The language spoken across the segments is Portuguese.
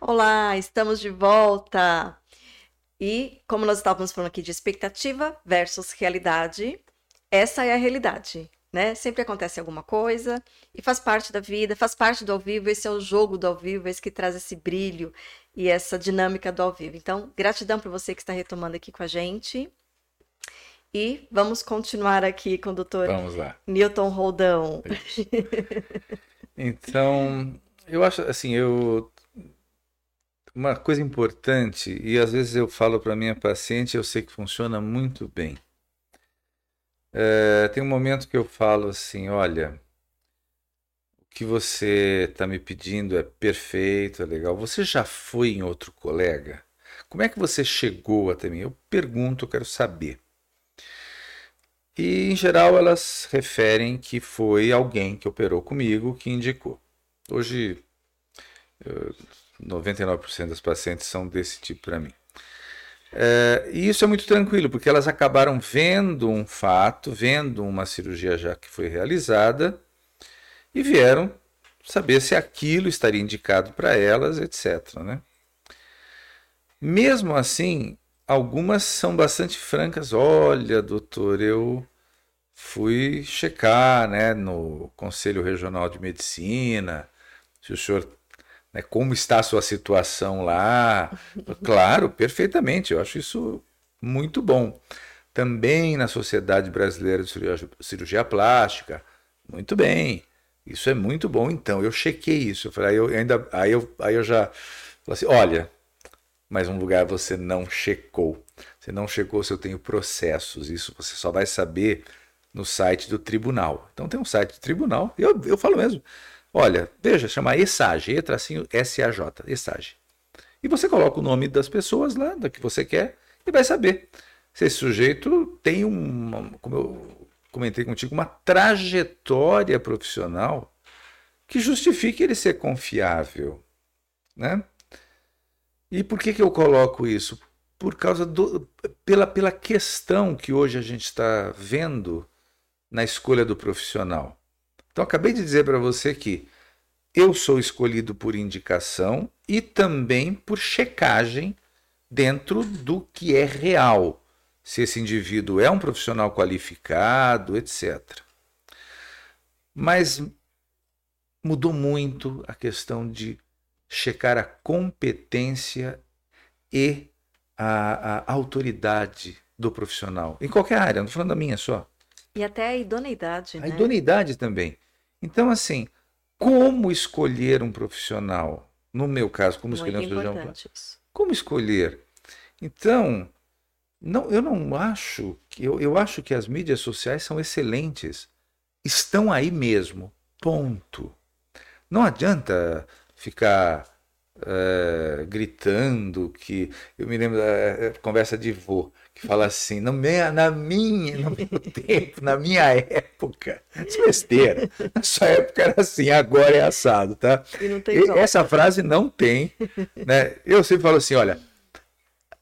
Olá, estamos de volta. E como nós estávamos falando aqui de expectativa versus realidade, essa é a realidade, né? Sempre acontece alguma coisa e faz parte da vida, faz parte do ao vivo. Esse é o jogo do ao vivo, esse que traz esse brilho e essa dinâmica do ao vivo. Então, gratidão para você que está retomando aqui com a gente. E vamos continuar aqui com o doutor Vamos lá. Newton Roldão. Então, eu acho assim, eu uma coisa importante e às vezes eu falo para minha paciente, eu sei que funciona muito bem. É, tem um momento que eu falo assim, olha, o que você está me pedindo é perfeito, é legal. Você já foi em outro colega? Como é que você chegou até mim? Eu pergunto, eu quero saber. E, em geral, elas referem que foi alguém que operou comigo que indicou. Hoje, eu, 99% das pacientes são desse tipo para mim. É, e isso é muito tranquilo, porque elas acabaram vendo um fato, vendo uma cirurgia já que foi realizada e vieram saber se aquilo estaria indicado para elas, etc. Né? Mesmo assim, algumas são bastante francas. Olha, doutor, eu fui checar né, no Conselho Regional de Medicina, se o senhor. Né, como está a sua situação lá? Claro, perfeitamente, eu acho isso muito bom. Também na Sociedade Brasileira de Cirurgia, Plástica, muito bem. Isso é muito bom, então. Eu chequei isso. Eu falei, aí eu ainda, aí eu, aí eu já falei assim, olha, mas um lugar você não checou. Você não checou se eu tenho processos. Isso você só vai saber no site do tribunal. Então tem um site do tribunal, eu, eu falo mesmo. Olha, veja, chama ESAGE, E tracinho S-A-J, ESAGE. E você coloca o nome das pessoas lá, da que você quer, e vai saber se esse sujeito tem uma, como eu comentei contigo, uma trajetória profissional que justifique ele ser confiável, né? E por que, que eu coloco isso? Por causa do. pela, pela questão que hoje a gente está vendo na escolha do profissional. Então, acabei de dizer para você que eu sou escolhido por indicação e também por checagem dentro do que é real. Se esse indivíduo é um profissional qualificado, etc. Mas mudou muito a questão de checar a competência e a, a autoridade do profissional. Em qualquer área, não estou falando da minha só. E até a idoneidade, A né? idoneidade também. Então, assim, como escolher um profissional? No meu caso, como escolher um Muito cirurgião. Como escolher? Então, não, eu não acho que eu, eu acho que as mídias sociais são excelentes. Estão aí mesmo. Ponto. Não adianta ficar eh, gritando que eu me lembro da eh, conversa de vô que fala assim na minha, na minha no meu tempo na minha época isso é besteira na sua época era assim agora é assado tá E e essa frase não tem, né? Eu sempre falo assim, olha,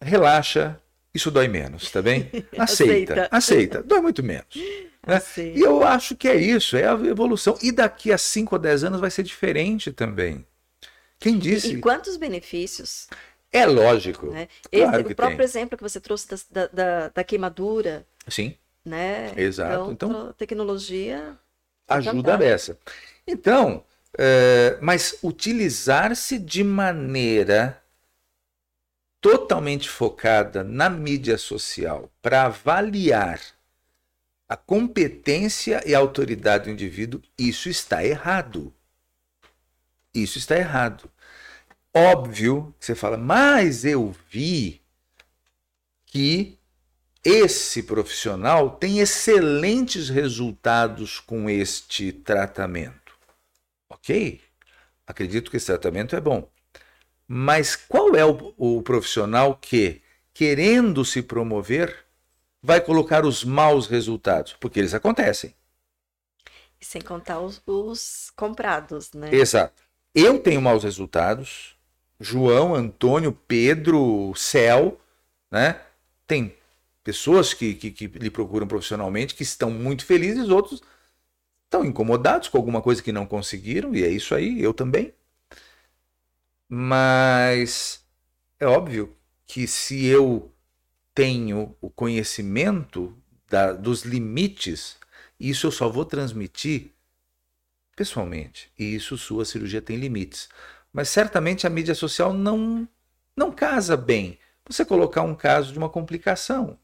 relaxa, isso dói menos, tá bem? Aceita, Aceita. aceita, dói muito menos. Né? E eu acho que é isso, é a evolução. E daqui a 5 ou 10 anos vai ser diferente também. Quem E, disse? e quantos benefícios, É lógico. né? Claro Esse, o próprio tem. exemplo que você trouxe da, da, da queimadura, Sim, né? Exato. Então, Então- tecnologia ajuda dessa. Então, é, mas utilizar-se de maneira totalmente focada na mídia social para avaliar a competência e a autoridade do indivíduo, isso está errado. Isso está errado. Óbvio que você fala, mas eu vi que esse profissional tem excelentes resultados com este tratamento. Ok? Acredito que esse tratamento é bom. Mas qual é o, o profissional que, querendo se promover, vai colocar os maus resultados? Porque eles acontecem. E sem contar os, os comprados, né? Exato. Eu tenho maus resultados. João, Antônio, Pedro, Céu, né? Tem pessoas que, que, que lhe procuram profissionalmente que estão muito felizes, outros estão incomodados com alguma coisa que não conseguiram, e é isso aí, eu também. Mas é óbvio que se eu tenho o conhecimento da, dos limites, isso eu só vou transmitir pessoalmente. E isso sua cirurgia tem limites. Mas certamente a mídia social não não casa bem. Você colocar um caso de uma complicação.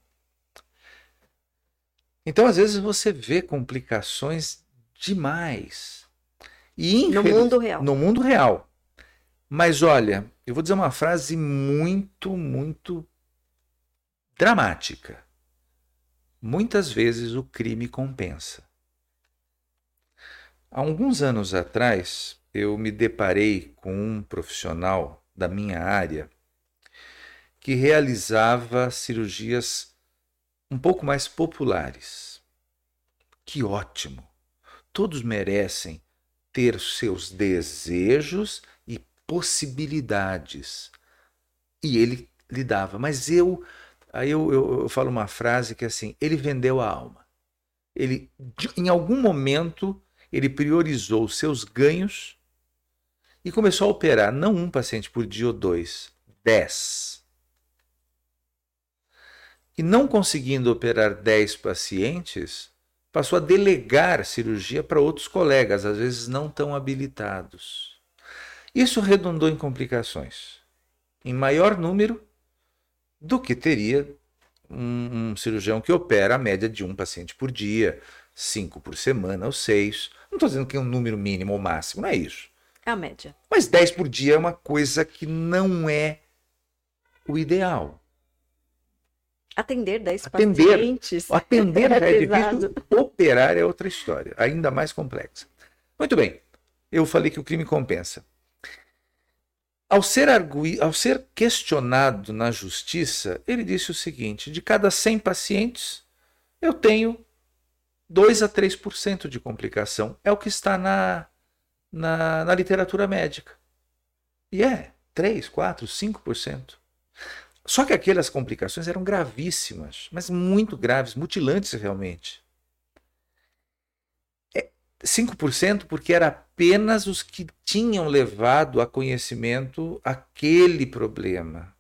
Então, às vezes você vê complicações demais. E no mundo real. No mundo real. Mas olha, eu vou dizer uma frase muito, muito dramática. Muitas vezes o crime compensa. Há alguns anos atrás, eu me deparei com um profissional da minha área que realizava cirurgias um pouco mais populares. Que ótimo! Todos merecem ter seus desejos e possibilidades. E ele lhe dava, mas eu Aí eu, eu, eu, falo uma frase que é assim: ele vendeu a alma. Ele, em algum momento, ele priorizou seus ganhos e começou a operar não um paciente por dia ou dois, dez. E não conseguindo operar dez pacientes, passou a delegar cirurgia para outros colegas, às vezes não tão habilitados. Isso redundou em complicações. Em maior número do que teria um, um, cirurgião que opera a média de um paciente por dia, cinco por semana ou seis. Não estou dizendo que é um número mínimo ou máximo, não é isso. É a média. Mas 10 por dia é uma coisa que não é o ideal. Atender 10 atender, pacientes. Atender é, é difícil, operar é outra história, ainda mais complexa. Muito bem, eu falei que o crime compensa. Ao ser, argui, ao ser questionado na justiça, ele disse o seguinte: de cada 100 pacientes, eu tenho 2 a 3% de complicação. É o que está na, na, na literatura médica. E é 3, 4, 5%. Só que aquelas complicações eram gravíssimas, mas muito graves, mutilantes realmente. 5% porque era apenas os que tinham levado a conhecimento aquele problema.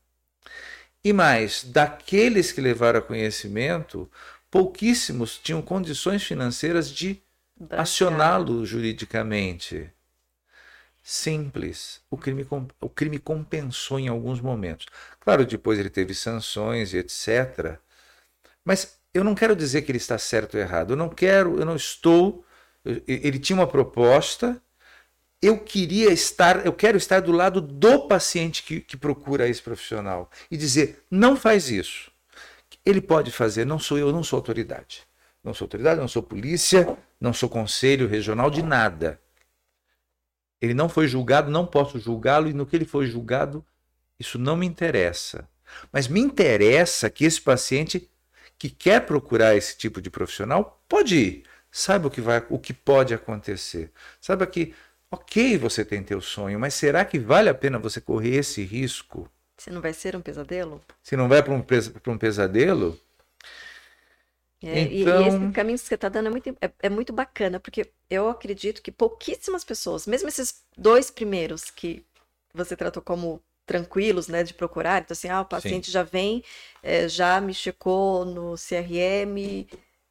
E mais, daqueles que levaram a conhecimento, pouquíssimos tinham condições financeiras de acioná-lo juridicamente. Simples. O crime, o crime compensou em alguns momentos. Claro, depois ele teve sanções e etc. Mas eu não quero dizer que ele está certo ou errado. Eu não quero, eu não estou ele tinha uma proposta. Eu queria estar, eu quero estar do lado do paciente que, que procura esse profissional e dizer: não faz isso. Ele pode fazer, não sou eu, não sou autoridade. Não sou autoridade, não sou polícia, não sou conselho regional de nada. Ele não foi julgado, não posso julgá-lo, e no que ele foi julgado, isso não me interessa. Mas me interessa que esse paciente que quer procurar esse tipo de profissional pode ir. Saiba o que, vai, o que pode acontecer. Saiba que, ok, você tem teu sonho, mas será que vale a pena você correr esse risco? Se não vai ser um pesadelo? Se não vai para um, um pesadelo? É, então... e, e, esse caminho que você está dando é muito, é, é, muito bacana, porque eu acredito que pouquíssimas pessoas, mesmo esses dois primeiros que você tratou como tranquilos, né, de procurar, então assim, ah, o paciente Sim. já vem, é, já me checou no CRM,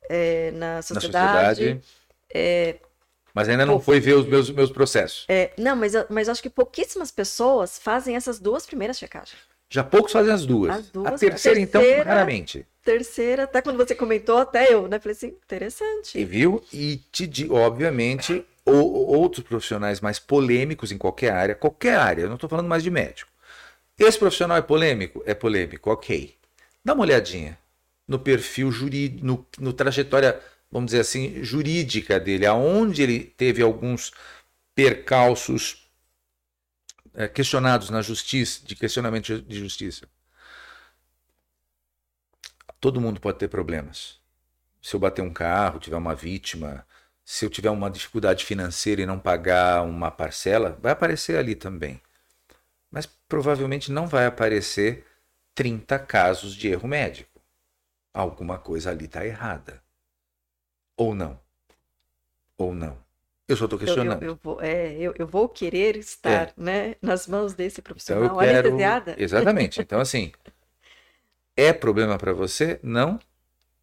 é, na sociedade. Na sociedade. Mas ainda não foi ver os meus, meus processos. É, não, mas, mas acho que pouquíssimas pessoas fazem essas duas primeiras checagens. Já poucos fazem as duas. As duas a terceira, a então, terceira então, raramente. Terceira, até quando você comentou, até eu, né? Falei assim, interessante. E viu? E te obviamente, ou, outros profissionais mais polêmicos em qualquer área, qualquer área, eu não estou falando mais de médico. Esse profissional é polêmico? É polêmico, ok. Dá uma olhadinha no perfil jurídico, no, no trajetória, vamos dizer assim, jurídica dele, aonde ele teve alguns percalços é, questionados na justiça, de questionamento de justiça. Todo mundo pode ter problemas. Se eu bater um carro, tiver uma vítima, se eu tiver uma dificuldade financeira e não pagar uma parcela, vai aparecer ali também. Mas provavelmente não vai aparecer 30 casos de erro médico alguma coisa ali está errada. Ou não. Ou não. Eu só estou questionando. Eu, eu, eu, vou, é, eu, eu vou querer estar é. né, nas mãos desse profissional então eu quero... anestesiada. Exatamente. Então, assim, é problema para você? Não.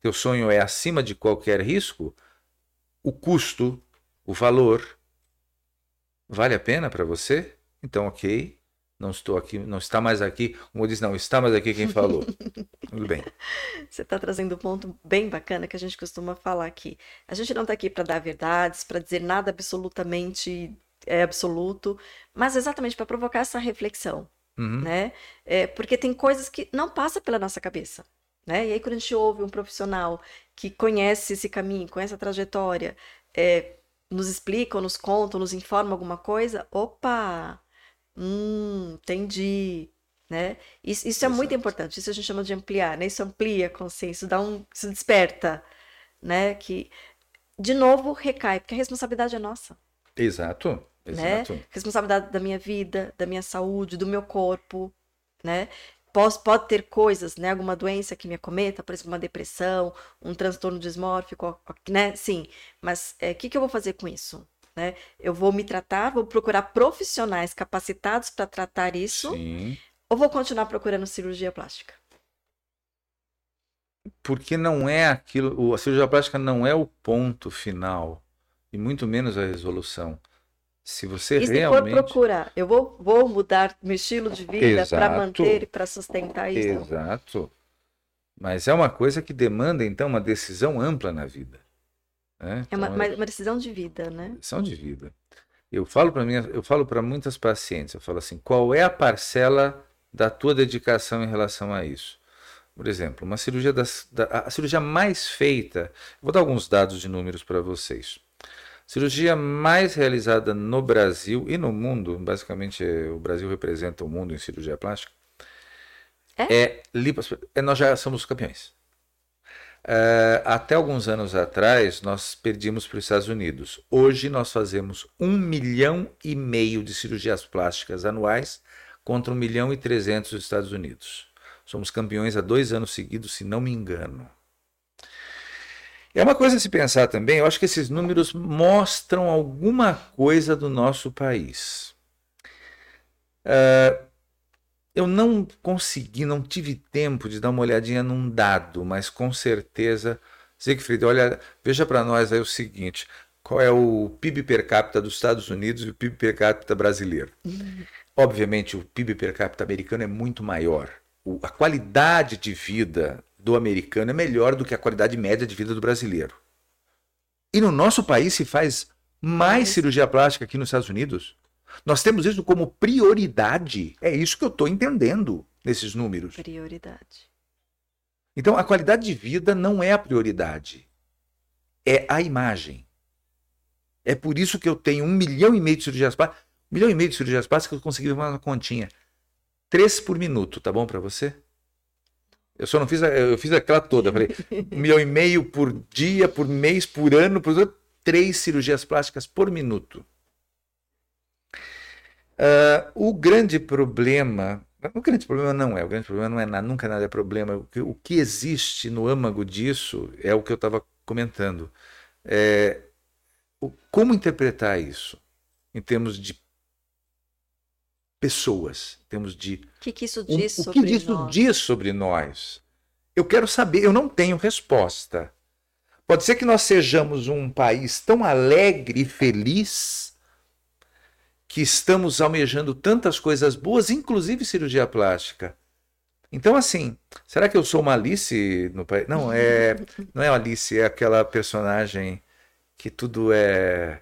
Teu sonho é acima de qualquer risco? O custo, o valor, vale a pena para você? Então, ok, não estou aqui, não está mais aqui. Como diz, não está mais aqui quem falou. Tudo bem. Você está trazendo um ponto bem bacana que a gente costuma falar aqui. A gente não está aqui para dar verdades, para dizer nada absolutamente é absoluto, mas exatamente para provocar essa reflexão, uhum. né? É, porque tem coisas que não passam pela nossa cabeça. Né? E aí, quando a gente ouve um profissional que conhece esse caminho, conhece a trajetória, é, nos explica, nos conta, nos informa alguma coisa, opa, Hum, entendi. Né? Isso, isso é muito importante. Isso a gente chama de ampliar, né? Isso amplia a consciência, dá um, isso desperta, né? Que de novo recai, porque a responsabilidade é nossa. Exato. Exato. Né? Responsabilidade da minha vida, da minha saúde, do meu corpo, né? Posso, pode ter coisas, né? Alguma doença que me acometa, por exemplo, uma depressão, um transtorno dismórfico, né? Sim, mas o é, que, que eu vou fazer com isso? Né? Eu vou me tratar, vou procurar profissionais capacitados para tratar isso, Sim. ou vou continuar procurando cirurgia plástica? Porque não é aquilo, a cirurgia plástica não é o ponto final, e muito menos a resolução. Se você e se realmente... for procurar, eu vou, vou mudar meu estilo de vida para manter e para sustentar isso. Exato. Mas é uma coisa que demanda, então, uma decisão ampla na vida. Né? É uma, então, uma, decisão de vida, né? Decisão de vida. Eu falo para mim, eu falo para muitas pacientes, eu falo assim, qual é a parcela da tua dedicação em relação a isso? Por exemplo, uma cirurgia das, da, a cirurgia mais feita, vou dar alguns dados de números para vocês. Cirurgia mais realizada no Brasil e no mundo, basicamente o Brasil representa o mundo em cirurgia plástica, é, é, é nós já somos campeões. Uh, até alguns anos atrás, nós perdimos para os Estados Unidos. Hoje, nós fazemos um milhão e meio de cirurgias plásticas anuais contra um milhão e trezentos dos Estados Unidos. Somos campeões há dois anos seguidos, se não me engano. É uma coisa a se pensar também, eu acho que esses números mostram alguma coisa do nosso país. Uh, eu não consegui, não tive tempo de dar uma olhadinha num dado, mas com certeza, Siegfried, olha, veja para nós aí o seguinte: qual é o PIB per capita dos Estados Unidos e o PIB per capita brasileiro? Uhum. Obviamente, o PIB per capita americano é muito maior. O, a qualidade de vida do americano é melhor do que a qualidade média de vida do brasileiro. E no nosso país se faz mais cirurgia plástica que nos Estados Unidos. Nós temos isso como prioridade. É isso que eu estou entendendo nesses números. Prioridade. Então, a qualidade de vida não é a prioridade. É a imagem. É por isso que eu tenho um milhão e meio de cirurgias plásticas. Um milhão e meio de cirurgias plásticas eu consegui uma continha. Três por minuto, tá bom para você? Eu só não fiz, eu fiz aquela toda. Falei, um milhão e meio por dia, por mês, por ano, por três cirurgias plásticas por minuto. Uh, o grande problema, o grande problema não é, o grande problema não é nada, nunca nada é problema. O que, o que existe no âmago disso é o que eu estava comentando. É, o, como interpretar isso em termos de pessoas, em termos de. O que, que isso diz o, sobre o que isso nós? diz sobre nós? Eu quero saber, eu não tenho resposta. Pode ser que nós sejamos um país tão alegre e feliz que estamos almejando tantas coisas boas, inclusive cirurgia plástica. Então, assim, será que eu sou uma Alice no país? Não, é, não é Alice, é aquela personagem que tudo é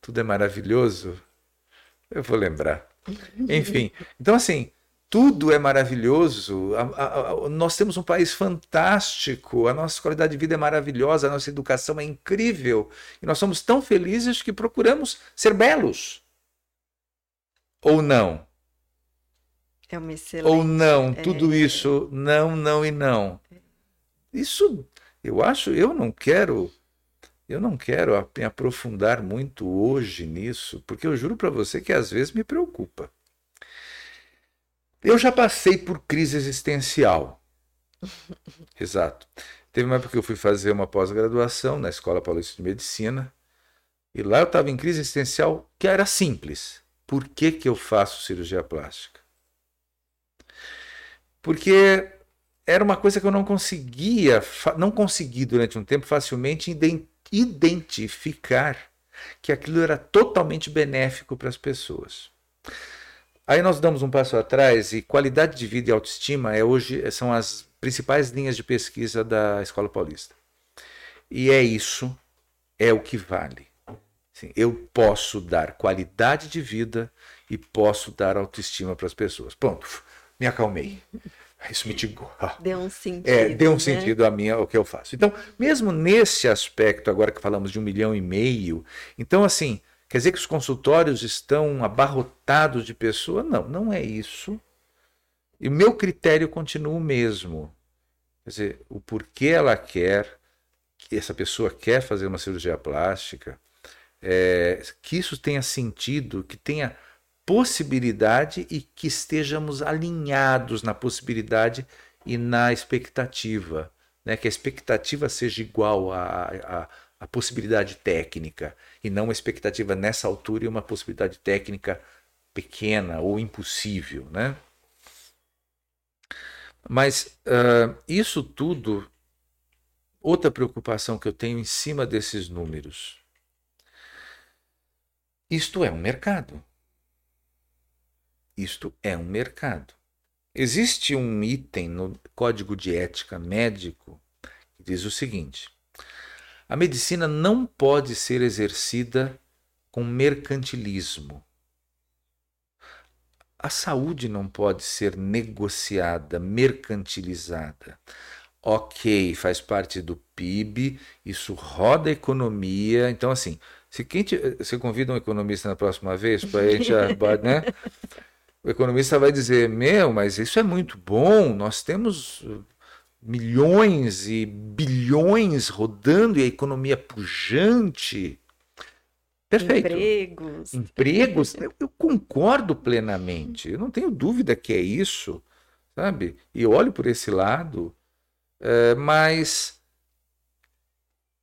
tudo é maravilhoso. Eu vou lembrar. Enfim, então assim, tudo é maravilhoso. A, a, a, nós temos um país fantástico, a nossa qualidade de vida é maravilhosa, a nossa educação é incrível. E nós somos tão felizes que procuramos ser belos. Ou não? É uma excelente. Ou não, tudo é... isso, não, não e não. Isso, eu acho, eu não quero, eu não quero me aprofundar muito hoje nisso, porque eu juro para você que às vezes me preocupa. Eu já passei por crise existencial. Exato. Teve uma época que eu fui fazer uma pós-graduação na Escola Paulista de Medicina E lá eu estava em crise existencial que era simples. Por que, que eu faço cirurgia plástica? Porque era uma coisa que eu não conseguia, não consegui durante um tempo facilmente identificar que aquilo era totalmente benéfico para as pessoas. Aí nós damos um passo atrás e qualidade de vida e autoestima é hoje são as principais linhas de pesquisa da Escola Paulista. E é isso, é o que vale. Eu posso dar qualidade de vida e posso dar autoestima para as pessoas. Pronto, me acalmei. Isso mitigou. Deu um sentido. É, deu um né? sentido a minha, o que eu faço. Então, mesmo nesse aspecto, agora que falamos de um milhão e meio, então, assim, quer dizer que os consultórios estão abarrotados de pessoas? Não, não é isso. E o meu critério continua o mesmo. Quer dizer, o porquê ela quer, que essa pessoa quer fazer uma cirurgia plástica, é, que isso tenha sentido, que tenha possibilidade e que estejamos alinhados na possibilidade e na expectativa. Né? Que a expectativa seja igual à, à, à possibilidade técnica e não uma expectativa nessa altura e uma possibilidade técnica pequena ou impossível. Né? Mas uh, isso tudo, outra preocupação que eu tenho em cima desses números. Isto é um mercado. Isto é um mercado. Existe um item no Código de Ética Médico que diz o seguinte: a medicina não pode ser exercida com mercantilismo. A saúde não pode ser negociada, mercantilizada. Ok, faz parte do PIB, isso roda a economia. Então, assim, se quem te, você convida um economista na próxima vez para a gente, né? o economista vai dizer: Meu, mas isso é muito bom, nós temos uh, milhões e bilhões rodando e a economia pujante. Perfeito. Empregos. Empregos, eu, eu, concordo plenamente, eu não tenho dúvida que é isso, sabe? E olho por esse lado, é, mas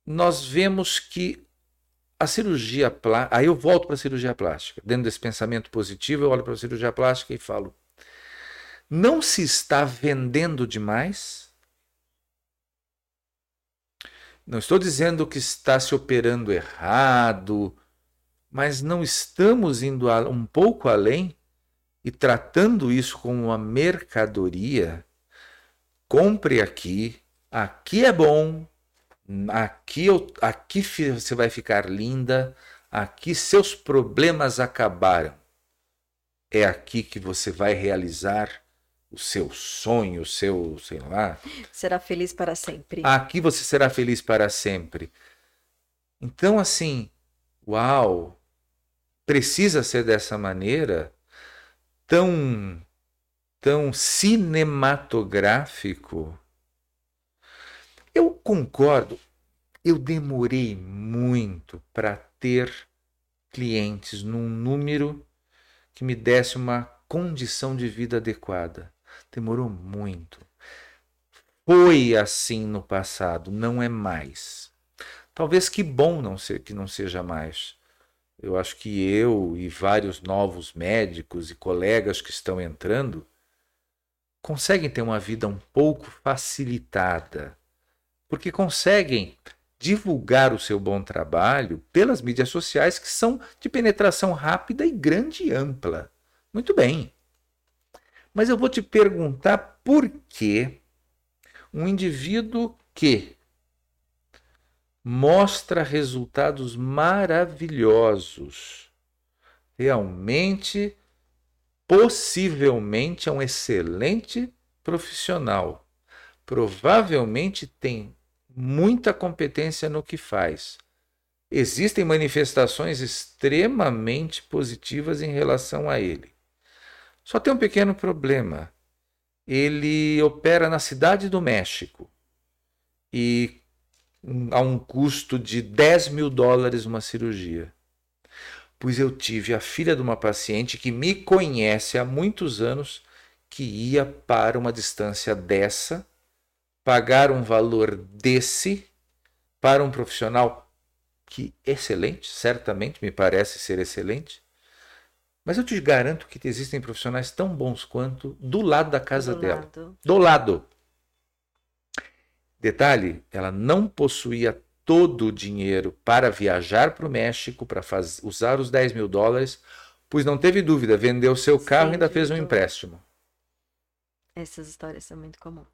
nós vemos que a cirurgia plástica. Aí eu volto para a cirurgia plástica. Dentro desse pensamento positivo, eu olho para a cirurgia plástica e falo: não se está vendendo demais? Não estou dizendo que está se operando errado, mas não estamos indo um pouco além e tratando isso como uma mercadoria? Compre aqui, aqui é bom, Aqui, eu, aqui você vai ficar linda, aqui seus problemas acabaram. É aqui que você vai realizar o seu sonho, o seu, sei lá. Será feliz para sempre. Aqui você será feliz para sempre. Então, assim, uau, precisa ser dessa maneira, tão, tão cinematográfico eu concordo. Eu demorei muito para ter clientes num número que me desse uma condição de vida adequada. Demorou muito. Foi assim no passado, não é mais. Talvez que bom não ser que não seja mais. Eu acho que eu e vários novos médicos e colegas que estão entrando conseguem ter uma vida um pouco facilitada porque conseguem divulgar o seu bom trabalho pelas mídias sociais que são de penetração rápida e grande e ampla. Muito bem. Mas eu vou te perguntar por que um indivíduo que mostra resultados maravilhosos realmente possivelmente é um excelente profissional. Provavelmente tem muita competência no que faz. Existem manifestações extremamente positivas em relação a ele. Só tem um pequeno problema. Ele opera na cidade do México e a um custo de 10 mil dólares uma cirurgia. Pois eu tive a filha de uma paciente que me conhece há muitos anos que ia para uma distância dessa pagar um valor desse para um profissional que excelente, certamente me parece ser excelente. Mas eu te garanto que existem profissionais tão bons quanto do lado da casa Do dela. lado. Do lado. Detalhe, ela não possuía todo o dinheiro para viajar para o México, para faz- usar os 10 mil dólares, pois não teve dúvida, vendeu seu carro e Sim, ainda fez um empréstimo. Essas histórias são muito comuns.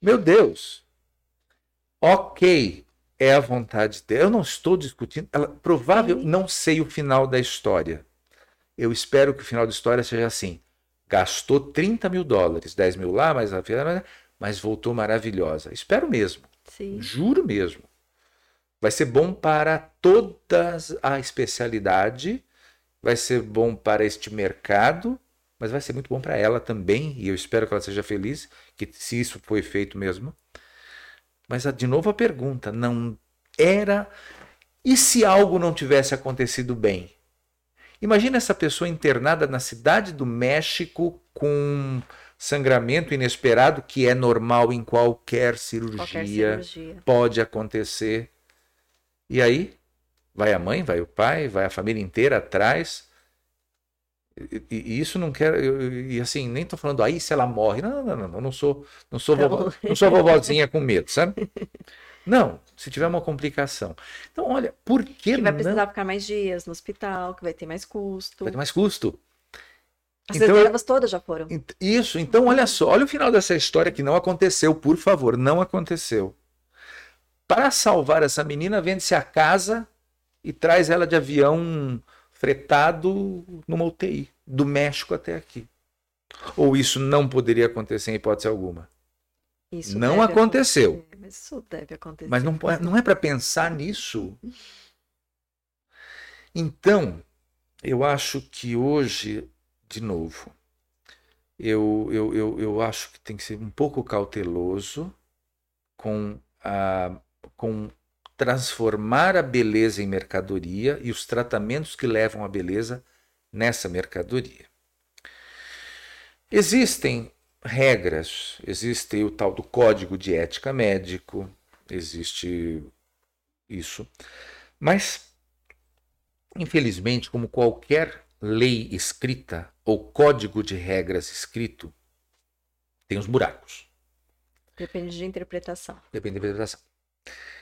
Meu Deus! Ok, é a vontade dela. Eu não estou discutindo. Ela, provável, não sei o final da história. Eu espero que o final da história seja assim. Gastou 30 mil dólares, 10 mil lá, mas, mas voltou maravilhosa. Espero mesmo. Sim. Juro mesmo. Vai ser bom para todas a especialidade, vai ser bom para este mercado, mas vai ser muito bom para ela também, e eu espero que ela seja feliz, que se isso foi feito mesmo. Mas de novo a pergunta, não era e se algo não tivesse acontecido bem? Imagina essa pessoa internada na cidade do México com sangramento inesperado, que é normal em qualquer cirurgia Qualquer cirurgia. pode acontecer. E aí, vai a mãe, vai o pai, vai a família inteira atrás. E, e- isso não quero. eu- E assim, nem tô falando aí se ela morre. Não, não, não, não, não sou, não sou, Não. vovó, não sou vovozinha com medo, sabe? Não, se tiver uma complicação. Então, olha, por que, Que vai não? precisar ficar mais dias no hospital, que vai ter mais custo. Vai ter mais custo. As Então, reservas todas já foram. Isso, então olha só, olha o final dessa história que não aconteceu, por favor, não aconteceu. Para salvar essa menina, vende-se a casa e traz ela de avião fretado numa UTI, do México até aqui. Ou isso não poderia acontecer em hipótese alguma. Isso não aconteceu. Mas isso deve acontecer. Mas não, não é para pensar nisso. Então, eu acho que hoje, de novo, eu, eu, eu, eu acho que tem que ser um pouco cauteloso com, a, com transformar a beleza em mercadoria e os tratamentos que levam a beleza nessa mercadoria. Existem regras, existe o tal do código de ética médico, existe isso. Mas, infelizmente, como qualquer lei escrita ou código de regras escrito, tem os buracos. Depende de interpretação. Depende da interpretação.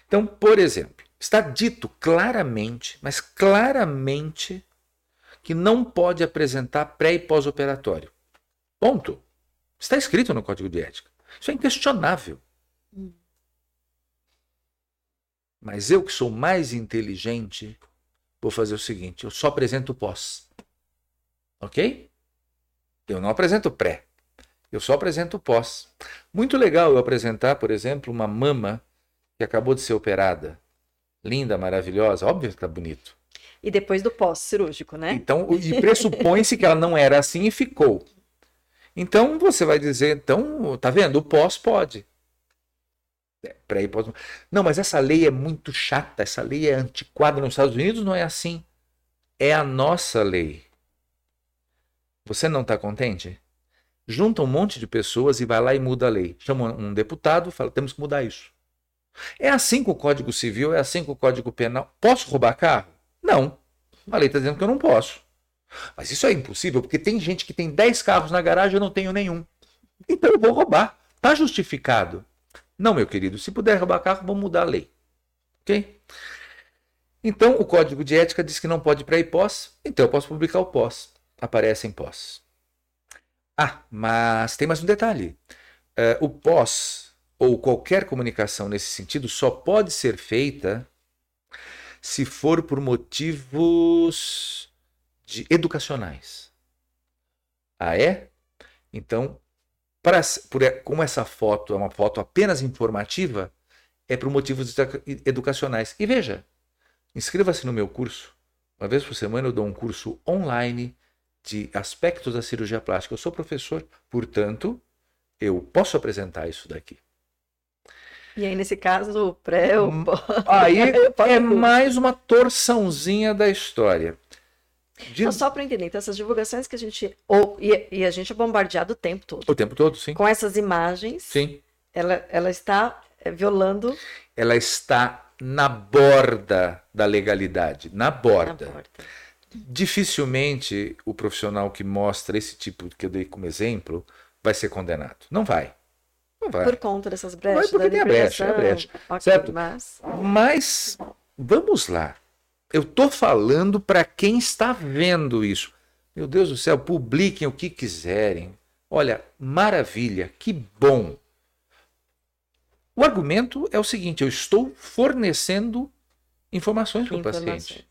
Então, por exemplo, está dito claramente, mas claramente, que não pode apresentar pré e pós-operatório. Ponto. Está escrito no Código de Ética. Isso é inquestionável. Hum. Mas eu, que sou mais inteligente, vou fazer o seguinte: eu só apresento o pós. Ok? Eu não apresento o pré. Eu só apresento o pós. Muito legal eu apresentar, por exemplo, uma mama que acabou de ser operada. Linda, maravilhosa, óbvio que está bonito. E depois do pós-cirúrgico, né? Então, e pressupõe-se que ela não era assim e ficou. Então você vai dizer, então, tá vendo? O pós pode. É, pré e pós. Não, mas essa lei é muito chata, essa lei é antiquada. Nos Estados Unidos não é assim. É a nossa lei. Você não está contente? Junta um monte de pessoas e vai lá e muda a lei. Chama um deputado e fala: temos que mudar isso. É assim com o Código Civil, é assim com o Código Penal. Posso roubar carro? Não. A lei está dizendo que eu não posso. Mas isso é impossível, porque tem gente que tem 10 carros na garagem e eu não tenho nenhum. Então eu vou roubar. Está justificado. Não, meu querido, se puder roubar carro, vamos mudar a lei. Ok? Então o Código de Ética diz que não pode pré e pós, então eu posso publicar o pós. Aparece em pós. Ah, mas tem mais um detalhe. Eh, o pós, ou qualquer comunicação nesse sentido, só pode ser feita se for por motivos de educacionais. Ah, é? Então, para, por, como essa foto é uma foto apenas informativa, é por motivos educacionais. E veja, inscreva-se no meu curso. Uma vez por semana eu dou um curso online de aspectos da cirurgia plástica. Eu sou professor, portanto, eu posso apresentar isso daqui. E aí, nesse caso, o pré, o pós. Aí é mais uma torçãozinha da história. De... Então, só para entender, então, essas divulgações que a gente. Ou, e, e, a gente é bombardeado o tempo todo. O tempo todo, sim. Com essas imagens. Sim. Ela, ela está violando. Ela está na borda da legalidade, na borda. Na borda. Dificilmente o profissional que mostra esse tipo que eu dei como exemplo vai ser condenado. Não vai. Não vai. Por conta dessas brechas. Vai porque da tem a brecha, é a brecha. Ok, Certo? Mas Mas vamos lá. Eu tô falando para quem está vendo isso. Meu Deus do céu, publiquem o que quiserem. Olha, maravilha, que bom. O argumento é o seguinte: eu estou fornecendo informações para o paciente.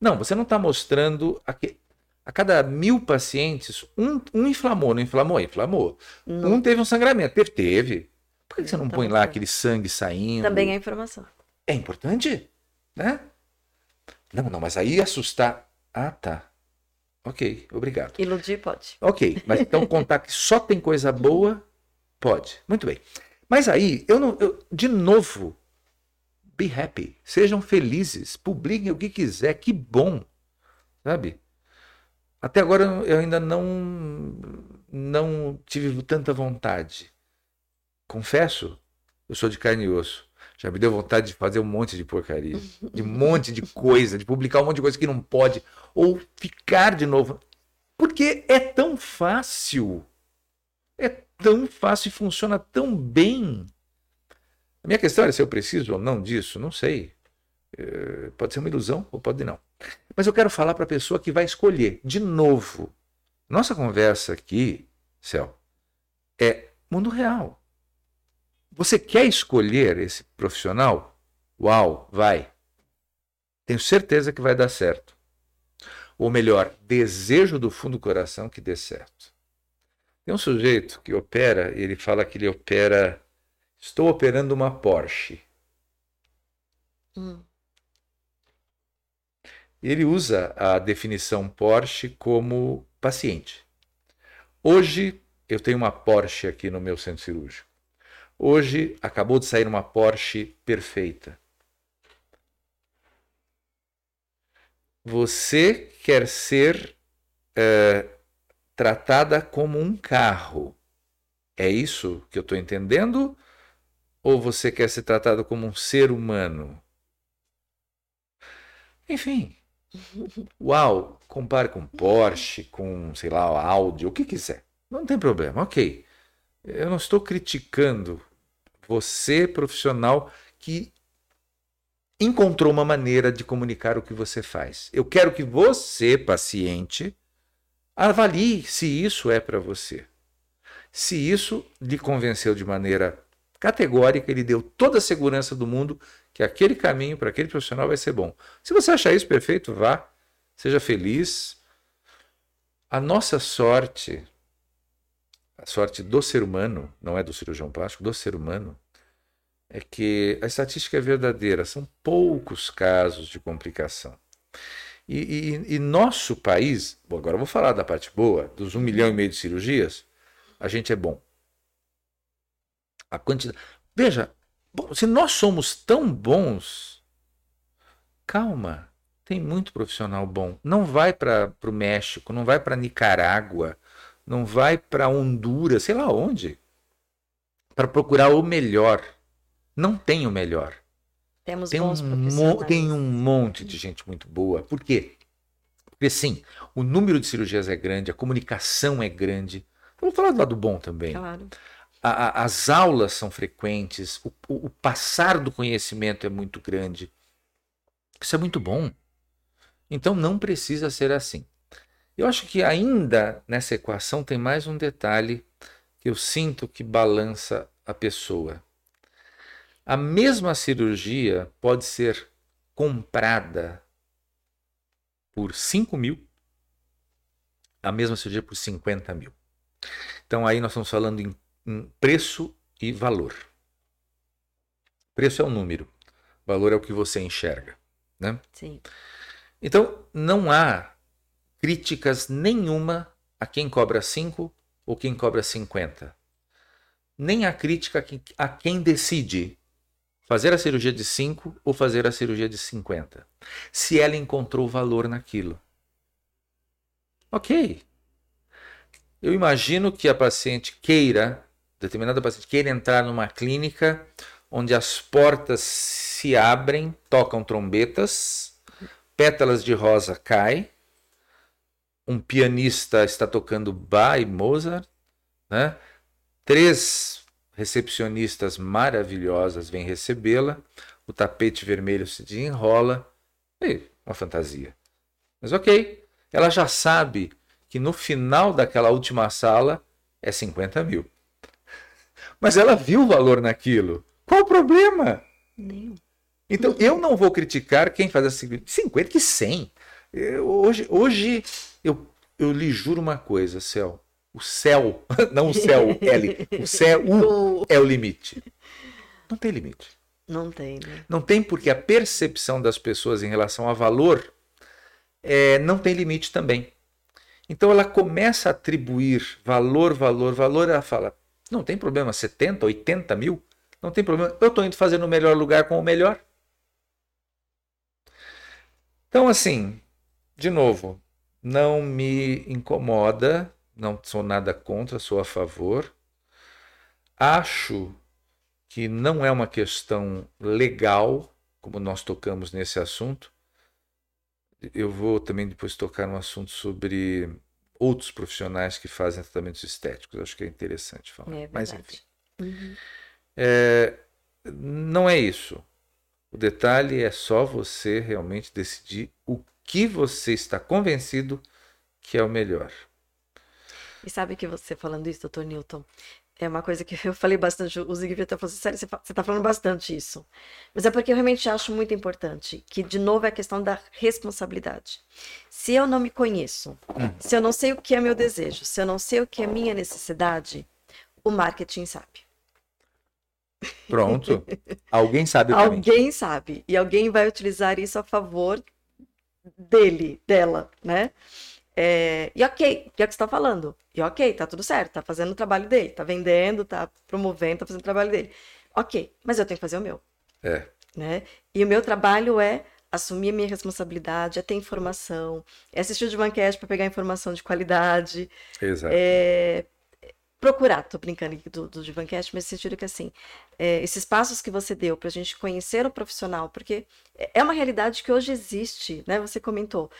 Não, você não está mostrando. A, que- a cada mil pacientes, um, um inflamou, não inflamou? Inflamou. Não. Um teve um sangramento, teve. teve. Por que que você não põe lá aquele sangue saindo? Também é informação. É importante, né? Não, não, mas aí assustar. Ah, tá. Ok, obrigado. Iludir pode. Ok, mas então contar que só tem coisa boa, pode. Muito bem. Mas aí, eu não. eu- de novo, be happy. Sejam felizes. Publiquem o que quiser. Que bom. Sabe? Até agora eu ainda não, não tive tanta vontade. Confesso, eu sou de carne e osso. Já me deu vontade de fazer um monte de porcaria, de um monte de coisa, de publicar um monte de coisa que não pode, ou ficar de novo. Porque é tão fácil. É tão fácil e funciona tão bem. A minha questão é se eu preciso ou não disso, não sei. Eh, Pode ser uma ilusão ou pode não. Mas eu quero falar para a pessoa que vai escolher. De novo, nossa conversa aqui, Céu, é mundo real. Você quer escolher esse profissional? Uau, vai. Tenho certeza que vai dar certo. Ou melhor, desejo do fundo do coração que dê certo. Tem um sujeito que opera, ele fala que ele opera. Estou operando uma Porsche. Hum. Ele usa a definição Porsche como paciente. Hoje eu tenho uma Porsche aqui no meu centro cirúrgico. Hoje acabou de sair uma Porsche perfeita. Você quer ser eh, tratada como um carro. É isso que eu estou entendendo? Ou você quer ser tratado como um ser humano? Enfim. Uau, compare com Porsche, com, sei lá, Audi, o que quiser. Não tem problema, ok. Eu não estou criticando você, profissional, que encontrou uma maneira de comunicar o que você faz. Eu quero que você, paciente, avalie se isso é para você. Se isso lhe convenceu de maneira categórica, ele deu toda a segurança do mundo que aquele caminho para aquele profissional vai ser bom. Se você achar isso perfeito, vá, seja feliz. A nossa sorte, a sorte do ser humano, não é do cirurgião plástico, do ser humano, é que a estatística é verdadeira, são poucos casos de complicação. E, e, e nosso país, bom, agora eu vou falar da parte boa, dos um milhão e meio de cirurgias, a gente é bom. A quantidade. Veja, bom, se nós somos tão bons, calma, tem muito profissional bom. Não vai para o México, não vai para Nicarágua, não vai para Honduras, sei lá onde, para procurar o melhor. Não tem o melhor. Temos Tem bons um, tem um monte de gente muito boa. Por quê? Porque sim, o número de cirurgias é grande, a comunicação é grande. Vou falar do lado bom também. Claro. A- a- as aulas são frequentes, o, o- passar do conhecimento é muito grande. Isso é muito bom. Então não precisa ser assim. Eu acho que ainda nessa equação tem mais um detalhe que eu sinto que balança a pessoa. A mesma cirurgia pode ser comprada por 5 mil, a mesma cirurgia por 50 mil. Então aí nós estamos falando em preço e valor. Preço é o número, valor é o que você enxerga. Né? Sim. Então não há críticas nenhuma a quem cobra 5 ou quem cobra 50. Nem há crítica a quem decide fazer a cirurgia de 5 ou fazer a cirurgia de 50. Se ela encontrou valor naquilo. Ok. Eu imagino que a paciente queira, determinada paciente queira entrar numa clínica onde as portas se abrem, tocam trombetas, pétalas de rosa caem, um pianista está tocando Bach e Mozart, né? três recepcionistas maravilhosas vêm recebê-la, o tapete vermelho se desenrola, e uma fantasia. Mas ok, ela já sabe que no final daquela última sala é 50 mil. Mas ela viu o valor naquilo. Qual o problema? Nenhum. Então eu não vou criticar quem faz assim, 50 que 100. Eu, hoje, hoje eu, eu lhe juro uma coisa, céu. O céu, não o céu L, o céu U é o limite. Não tem limite. Não tem, né? Não tem porque a percepção das pessoas em relação a valor é, não tem limite também. Então ela começa a atribuir valor, valor, valor, ela fala, não tem problema, 70, 80 mil, não tem problema, eu estou indo fazer no melhor lugar com o melhor. Então, assim, de novo, não me incomoda, não sou nada contra, sou a favor. Acho que não é uma questão legal, como nós tocamos nesse assunto. Eu vou também depois tocar um assunto sobre outros profissionais que fazem tratamentos estéticos. Acho que é interessante falar. É Mas enfim. Uhum. É, não é isso. O detalhe é só você realmente decidir o que você está convencido que é o melhor. E sabe que você falando isso, doutor Newton, é uma coisa que eu falei bastante, o Zig até falou assim, sério, você fa- você tá falando bastante isso. Mas é porque eu realmente acho muito importante, que de novo é a questão da responsabilidade. Se eu não me conheço, se eu não sei o que é meu desejo, se eu não sei o que é minha necessidade, o marketing sabe. Pronto. Alguém sabe o caminho. Alguém sabe. E alguém vai utilizar isso a favor dele, dela, né? É, e ok, que é o que você está falando. E ok, tá tudo certo, tá fazendo o trabalho dele, tá vendendo, tá promovendo, tá fazendo o trabalho dele. Ok, mas eu tenho que fazer o meu, É. né? E o meu trabalho é assumir a minha responsabilidade, é ter informação, é assistir o Divancast para pegar informação de qualidade, Exato. é, procurar, tô brincando aqui do, do Divancast, mas no sentido que assim, é, esses passos que você deu para a gente conhecer o profissional, porque é uma realidade que hoje existe, né? Você comentou,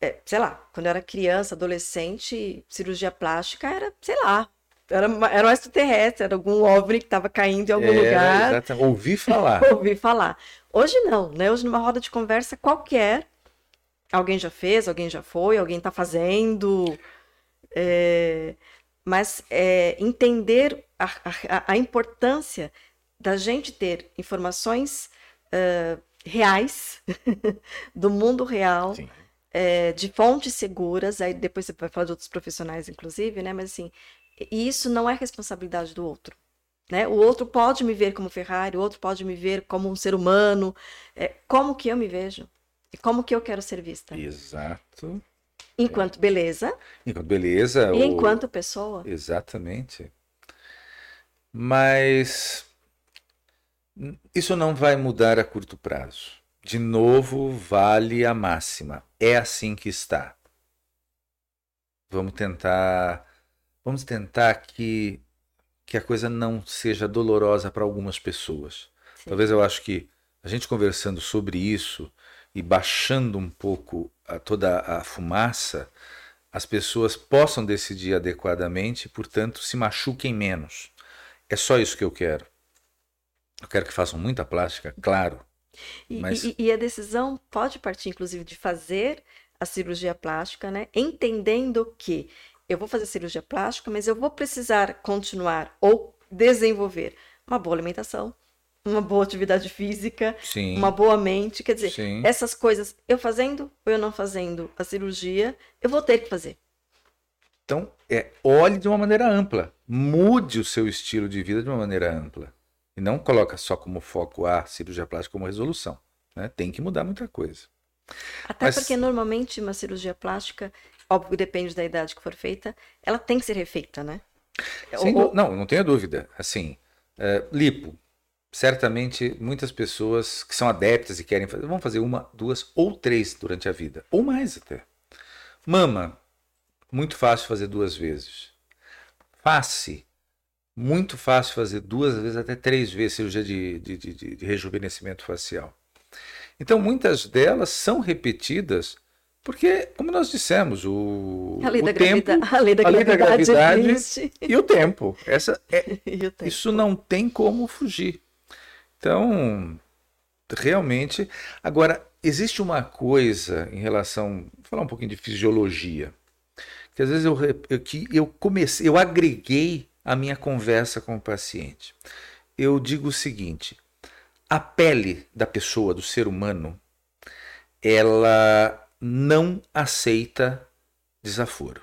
é, sei lá, quando eu era criança, adolescente, cirurgia plástica era, sei lá, era, era um extraterrestre, era algum OVNI que estava caindo em algum lugar, exatamente. Ouvi falar. ouvi falar. Hoje não, né? Hoje numa roda de conversa qualquer, alguém já fez, alguém já foi, alguém está fazendo. é, mas é, entender a, a- a importância da gente ter informações ah, reais do mundo real, Sim. É, de fontes seguras, aí depois você vai falar de outros profissionais, inclusive, né? Mas assim, isso não é responsabilidade do outro. Né? O outro pode me ver como Ferrari, o outro pode me ver como um ser humano. É, como que eu me vejo? E como que eu quero ser vista? Exato. Enquanto beleza Enquanto beleza. e o- enquanto pessoa. Exatamente. Mas isso não vai mudar a curto prazo. De novo, vale a máxima. É assim que está. Vamos tentar, vamos tentar que que a coisa não seja dolorosa para algumas pessoas. Sim. Talvez eu acho que a gente conversando sobre isso e baixando um pouco a- toda a fumaça, as pessoas possam decidir adequadamente e, portanto, se machuquem menos. É só isso que eu quero. Eu quero que façam muita plástica, claro. E, Mas- e- e a decisão pode partir, inclusive, de fazer a cirurgia plástica, né? Entendendo que eu vou fazer cirurgia plástica, mas eu vou precisar continuar ou desenvolver uma boa alimentação, uma boa atividade física, Sim. uma boa mente. Quer dizer, Sim. essas coisas, eu fazendo ou eu não fazendo a cirurgia, eu vou ter que fazer. Então, é, olhe de uma maneira ampla. Mude o seu estilo de vida de uma maneira ampla. E não coloca só como foco a cirurgia plástica como resolução. né? Tem que mudar muita coisa. Até Mas- porque normalmente uma cirurgia plástica, óbvio, depende da idade que for feita, ela tem que ser refeita, né? Sem Ou- não, não tenha dúvida. Assim, é, lipo. Certamente muitas pessoas que são adeptas e querem fazer, vão fazer uma, duas ou três durante a vida, ou mais até. Mama, muito fácil fazer duas vezes. Face, Muito fácil fazer duas, às vezes até três vezes cirurgia de, de, de, de rejuvenescimento facial. Então, muitas delas são repetidas porque, como nós dissemos, o, A lei o da tempo, gravida- a lei da a lei da gravidade gravidade e o tempo. Essa é, o tempo. isso não tem como fugir. Então, realmente. Agora, existe uma coisa em relação. Vou falar um pouquinho de fisiologia. Que às vezes eu, eu, que eu comecei, eu agreguei a minha conversa com o paciente. Eu digo o seguinte: a pele da pessoa, do ser humano, ela não aceita desaforo.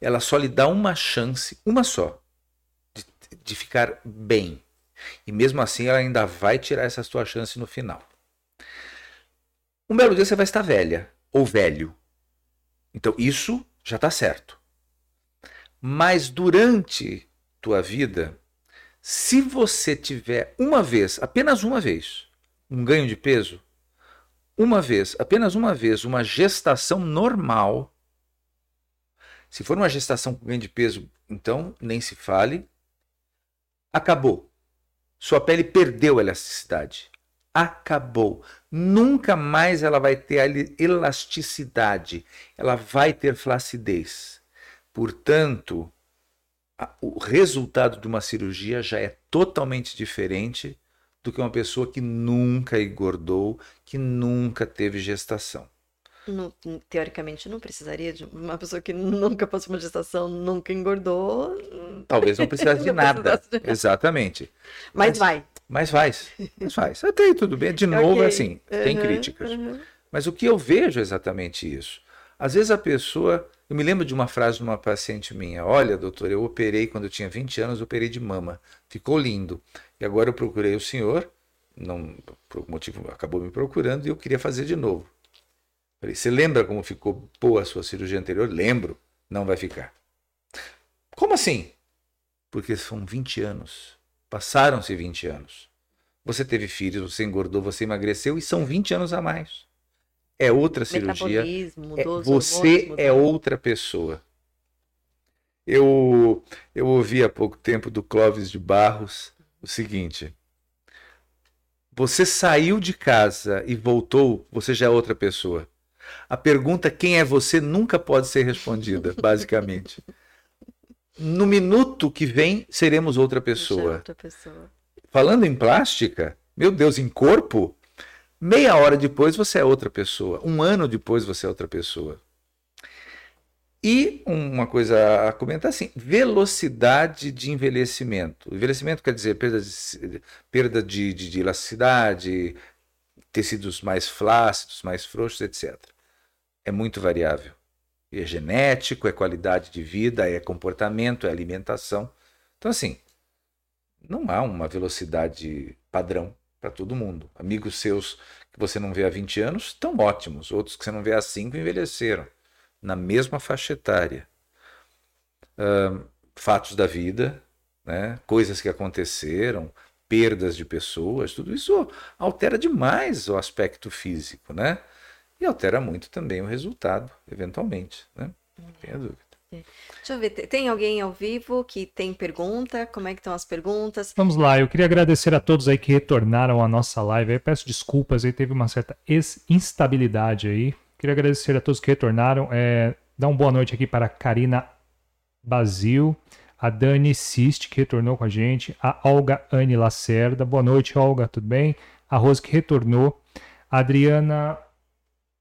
Ela só lhe dá uma chance, uma só, de, de ficar bem. E mesmo assim, ela ainda vai tirar essa sua chance no final. Um belo dia você vai estar velha ou velho. Então, isso já está certo. Mas durante tua vida, se você tiver uma vez, apenas uma vez, um ganho de peso, uma vez, apenas uma vez, uma gestação normal, se for uma gestação com ganho de peso, então nem se fale, acabou. Sua pele perdeu a elasticidade. Acabou. Nunca mais ela vai ter elasticidade. Ela vai ter flacidez. Portanto, o resultado de uma cirurgia já é totalmente diferente do que uma pessoa que nunca engordou, que nunca teve gestação. Não- teoricamente, não precisaria de uma pessoa que nunca passou uma gestação, nunca engordou. Talvez não precisasse de nada. de. Exatamente. Mas Mas- vai. Mas faz. Mas faz. Até aí tudo bem. De novo, Ok. assim, tem Uhum, críticas. uhum. Mas o que eu vejo é exatamente isso. Às vezes a pessoa. Eu me lembro de uma frase de uma paciente minha: Olha, doutor, eu operei quando eu tinha 20 anos, operei de mama. Ficou lindo. E agora eu procurei o senhor, não, por algum motivo acabou me procurando e eu queria fazer de novo. Falei: Você lembra como ficou boa a sua cirurgia anterior? Lembro. Não vai ficar. Como assim? Porque são 20 anos. Passaram-se 20 anos. Você teve filhos, você engordou, você emagreceu e são 20 anos a mais. É outra cirurgia. É- você é outra pessoa. Eu, eu ouvi há pouco tempo do Clóvis de Barros o seguinte: você saiu de casa e voltou, você já é outra pessoa. A pergunta quem é você nunca pode ser respondida, basicamente. No minuto que vem, seremos outra é pessoa. outra pessoa. Falando em plástica, meu Deus, em corpo, meia hora depois você é outra pessoa. Um ano depois você é outra pessoa. E uma coisa a comentar assim: velocidade de envelhecimento. Envelhecimento quer dizer perda de, perda de, de, de elasticidade, tecidos mais flácidos, mais frouxos, etc. É muito variável. É genético, é qualidade de vida, é comportamento, é alimentação. Então, assim, não há uma velocidade padrão para todo mundo. Amigos seus que você não vê há 20 anos estão ótimos, outros que você não vê há 5 envelheceram, na mesma faixa etária. Ahn, fatos da vida, né? coisas que aconteceram, perdas de pessoas, tudo isso altera demais o aspecto físico, né? E altera muito também o resultado, eventualmente, né? Não tenha dúvida. Deixa eu ver, te- tem alguém ao vivo que tem pergunta? Como é que estão as perguntas? Vamos lá, eu queria agradecer a todos aí que retornaram à nossa live. Eu peço desculpas, aí teve uma certa instabilidade aí. Queria agradecer a todos que retornaram. É, dar uma boa noite aqui para a Karina Basil, a Dani Sist, que retornou com a gente, a Olga Anne Lacerda. Boa noite, Olga, tudo bem? A Rose que retornou, a Adriana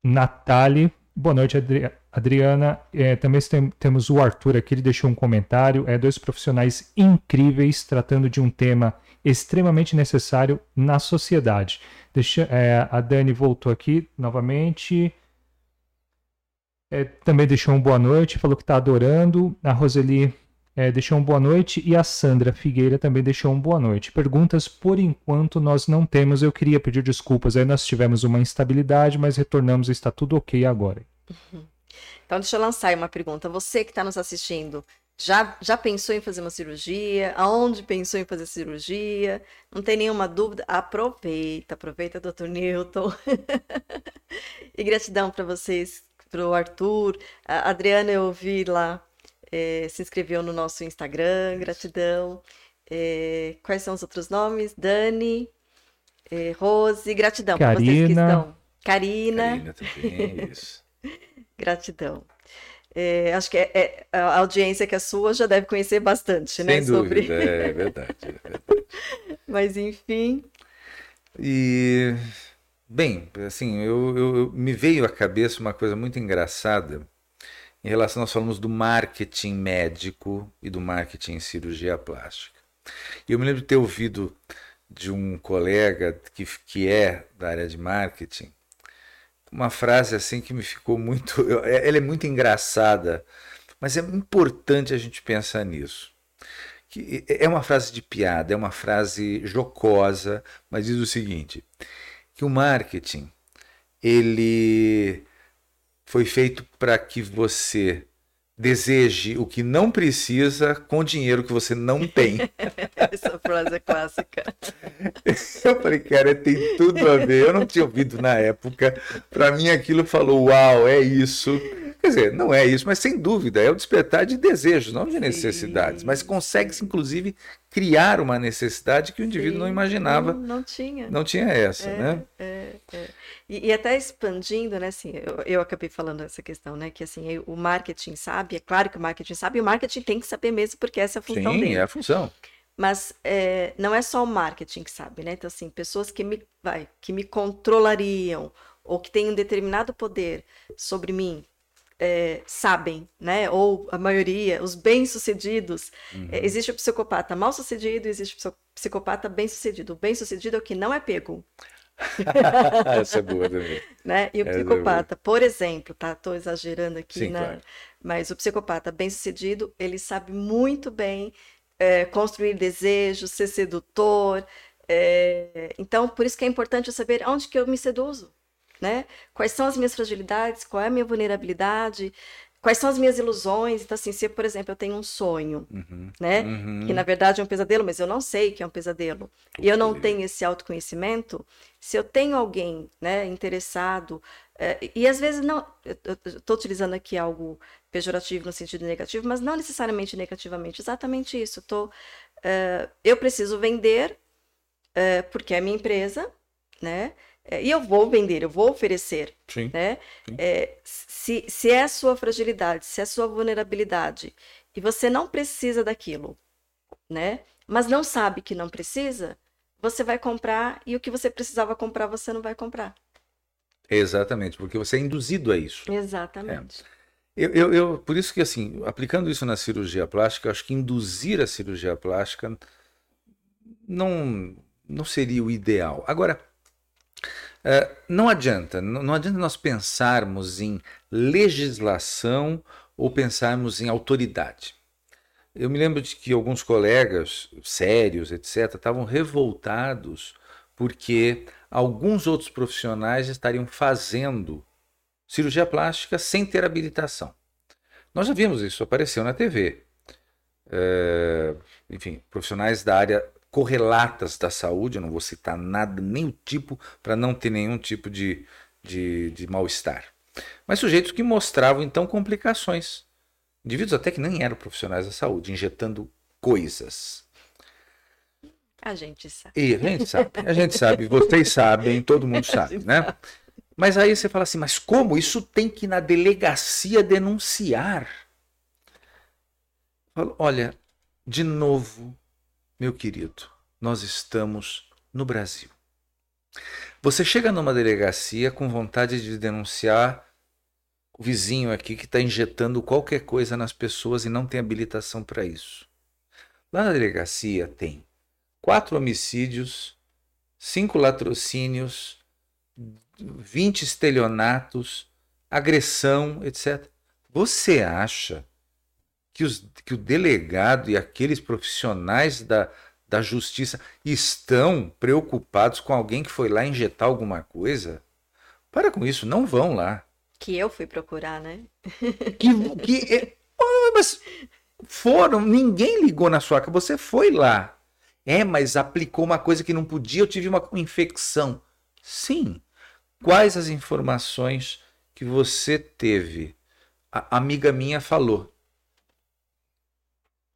Natali. Boa noite, Adri- Adriana. É, também tem- temos o Arthur aqui, ele deixou um comentário. É, dois profissionais incríveis tratando de um tema extremamente necessário na sociedade. Deixa, é, a Dani voltou aqui novamente. É, também deixou um boa noite, falou que está adorando. A Roseli é, deixou um boa noite e a Sandra Figueira também deixou um boa noite. Perguntas, por enquanto, nós não temos. Eu queria pedir desculpas. Aí nós tivemos uma instabilidade, mas retornamos está tudo ok agora. Então, deixa eu lançar uma pergunta. Você que está nos assistindo, já, já pensou em fazer uma cirurgia? Aonde pensou em fazer cirurgia? Não tem nenhuma dúvida? Aproveita, aproveita, Dr. Newton. e gratidão para vocês, para o Arthur. A Adriana, eu vi lá é, se inscreveu no nosso Instagram, gratidão. É, quais são os outros nomes? Dani, é, Rose, gratidão para vocês que estão. Karina, Karina também, isso. gratidão. É, acho que é- é- a audiência que é sua já deve conhecer bastante, né? Sem dúvida, é verdade. é verdade. Mas enfim, E, bem, assim, eu, eu- eu- me veio à cabeça uma coisa muito engraçada em relação, nós falamos do marketing médico e do marketing em cirurgia plástica. E eu me lembro de ter ouvido de um colega que, que é da área de marketing, uma frase assim que me ficou muito. eu- Ela é muito engraçada, mas é importante a gente pensar nisso. Que é uma frase de piada, é uma frase jocosa, mas diz o seguinte: que o marketing ele foi feito para que você deseje o que não precisa com dinheiro que você não tem. essa frase é clássica. Eu falei, cara, tem tudo a ver. Eu não tinha ouvido na época. Para mim, aquilo falou: uau, é isso. Quer dizer, não é isso, mas sem dúvida é o despertar de desejos, não de necessidades. Mas consegue-se, inclusive, criar uma necessidade que o indivíduo não Sim, imaginava. Não, não tinha. Não tinha essa, É, né? é, é. E, e até expandindo, né, assim, eu, eu acabei falando essa questão, né, que assim, o marketing sabe, é claro que o marketing sabe, e o marketing tem que saber mesmo, porque essa é a função Sim, dele. é a função. Mas é, não é só o marketing que sabe, né? Então, assim, pessoas que me, vai, que me controlariam ou que têm um determinado poder sobre mim é, sabem, né? Ou a maioria, os bem-sucedidos. Uhum. É, existe o psicopata mal-sucedido, existe o psico- psicopata bem-sucedido. O bem-sucedido é o que não é pego, Essa é boa também. né? E o Essa é psicopata, por exemplo, tá? Tô exagerando aqui, Sim, né? claro. Mas o psicopata bem-sucedido, ele sabe muito bem é, construir desejos, ser sedutor. é, Então, por isso que é importante eu saber onde que eu me seduzo, né? Quais são as minhas fragilidades, qual é a minha vulnerabilidade, quais são as minhas ilusões. Então, assim, se, por exemplo, eu tenho um sonho, Uhum. né? Uhum. Que na verdade é um pesadelo, mas eu não sei que é um pesadelo. E eu não tenho esse autoconhecimento. Se eu tenho alguém, né, interessado, eh, e às vezes não, eu estou utilizando aqui algo pejorativo no sentido negativo, mas não necessariamente negativamente, exatamente isso. Eu, tô, eh, eu preciso vender eh, porque é minha empresa, né? Eh, E eu vou vender, eu vou oferecer Sim. né? Sim. É, se, se é a sua fragilidade, se é a sua vulnerabilidade, e você não precisa daquilo, né? Mas não sabe que não precisa, você vai comprar e o que você precisava comprar, você não vai comprar. Exatamente, porque você é induzido a isso. Exatamente. Eu, eu, eu- por isso que, assim, aplicando isso na cirurgia plástica, acho que induzir a cirurgia plástica não, não seria o ideal. Agora, eh, não adianta, não, não adianta nós pensarmos em legislação ou pensarmos em autoridade. Eu me lembro de que alguns colegas sérios, etc., estavam revoltados porque alguns outros profissionais estariam fazendo cirurgia plástica sem ter habilitação. Nós já vimos isso, apareceu na TV. É, enfim, profissionais da área correlatas da saúde, eu não vou citar nada, nem o tipo, para não ter nenhum tipo de, de, de mal-estar. Mas sujeitos que mostravam então complicações. Indivíduos até que nem eram profissionais da saúde, injetando coisas. A gente sabe. E a gente sabe, a gente sabe, vocês sabem, todo mundo sabe, né? Mas aí você fala assim, mas como? Isso tem que ir na delegacia denunciar. Falo, olha, de novo, meu querido, nós estamos no Brasil. Você chega numa delegacia com vontade de denunciar o vizinho aqui que está injetando qualquer coisa nas pessoas e não tem habilitação para isso. Lá na delegacia tem quatro homicídios, cinco latrocínios, 20 estelionatos, agressão, etc. Você acha que, os, que o delegado e aqueles profissionais da, da justiça estão preocupados com alguém que foi lá injetar alguma coisa? Para com isso, não vão lá. Que eu fui procurar, né? Que, que, é, mas foram, ninguém ligou na sua casa, você foi lá. É, mas aplicou uma coisa que não podia, eu tive uma infecção. Sim. Quais as informações que você teve? A amiga minha falou.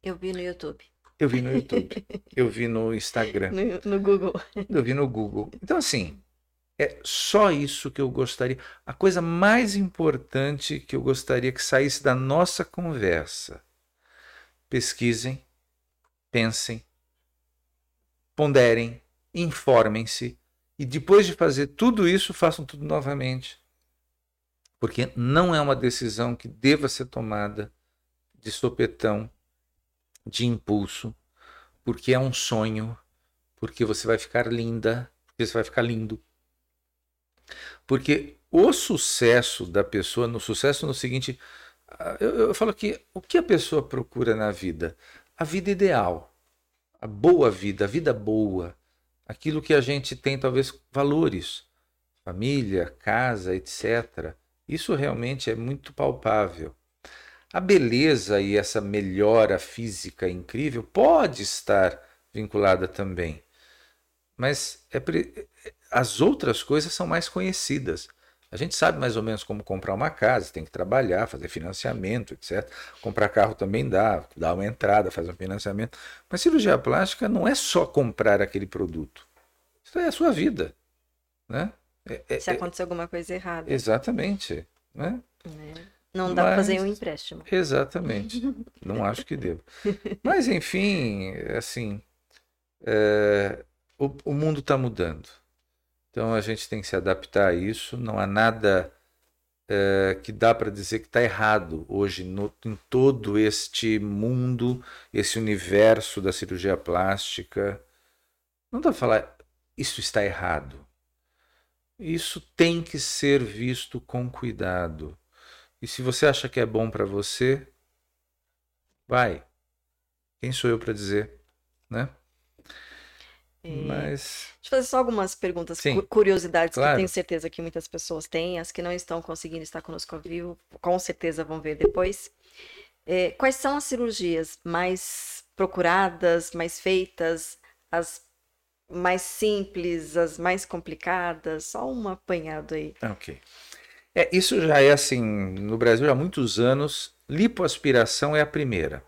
Eu vi no YouTube. Eu vi no YouTube. eu vi no Instagram. No, no Google. Eu vi no Google. Então, assim, é só isso que eu gostaria. A coisa mais importante que eu gostaria que saísse da nossa conversa. Pesquisem, pensem, ponderem, informem-se e depois de fazer tudo isso, façam tudo novamente. Porque não é uma decisão que deva ser tomada de sopetão, de impulso, porque é um sonho, porque você vai ficar linda, porque você vai ficar lindo. Porque o sucesso da pessoa, no sucesso no seguinte, ah, eu, eu falo que o que a pessoa procura na vida? A vida ideal, a boa vida, a vida boa, aquilo que a gente tem talvez valores, família, casa, etc. Isso realmente é muito palpável. A beleza e essa melhora física incrível pode estar vinculada também, mas é pre... as outras coisas são mais conhecidas. A gente sabe mais ou menos como comprar uma casa, tem que trabalhar, fazer financiamento, etc. Comprar carro também dá, dá uma entrada, faz um financiamento. Mas cirurgia plástica não é só comprar aquele produto. Isso é a sua vida. Né? É, é, Se acontecer é... alguma coisa errada. Exatamente. Né? É. Não dá para fazer um empréstimo. Exatamente. Não acho que devo. Mas, enfim, assim, é, o, o, mundo está mudando. Então a gente tem que se adaptar a isso. Não há nada é, que dá para dizer que está errado hoje no, em todo este mundo, esse universo da cirurgia plástica. Não dá para falar isso está errado. Isso tem que ser visto com cuidado e se você acha que é bom para você, vai. Quem sou eu para dizer, né? É... Mas. Deixa eu fazer só algumas perguntas, Sim, curiosidades claro. que eu tenho certeza que muitas pessoas têm. As que não estão conseguindo estar conosco ao vivo, com certeza vão ver depois. É, quais são as cirurgias mais procuradas, mais feitas, as mais simples, as mais complicadas? Só um apanhado aí. Ok. É, isso já é assim, no Brasil há muitos anos, lipoaspiração é a primeira.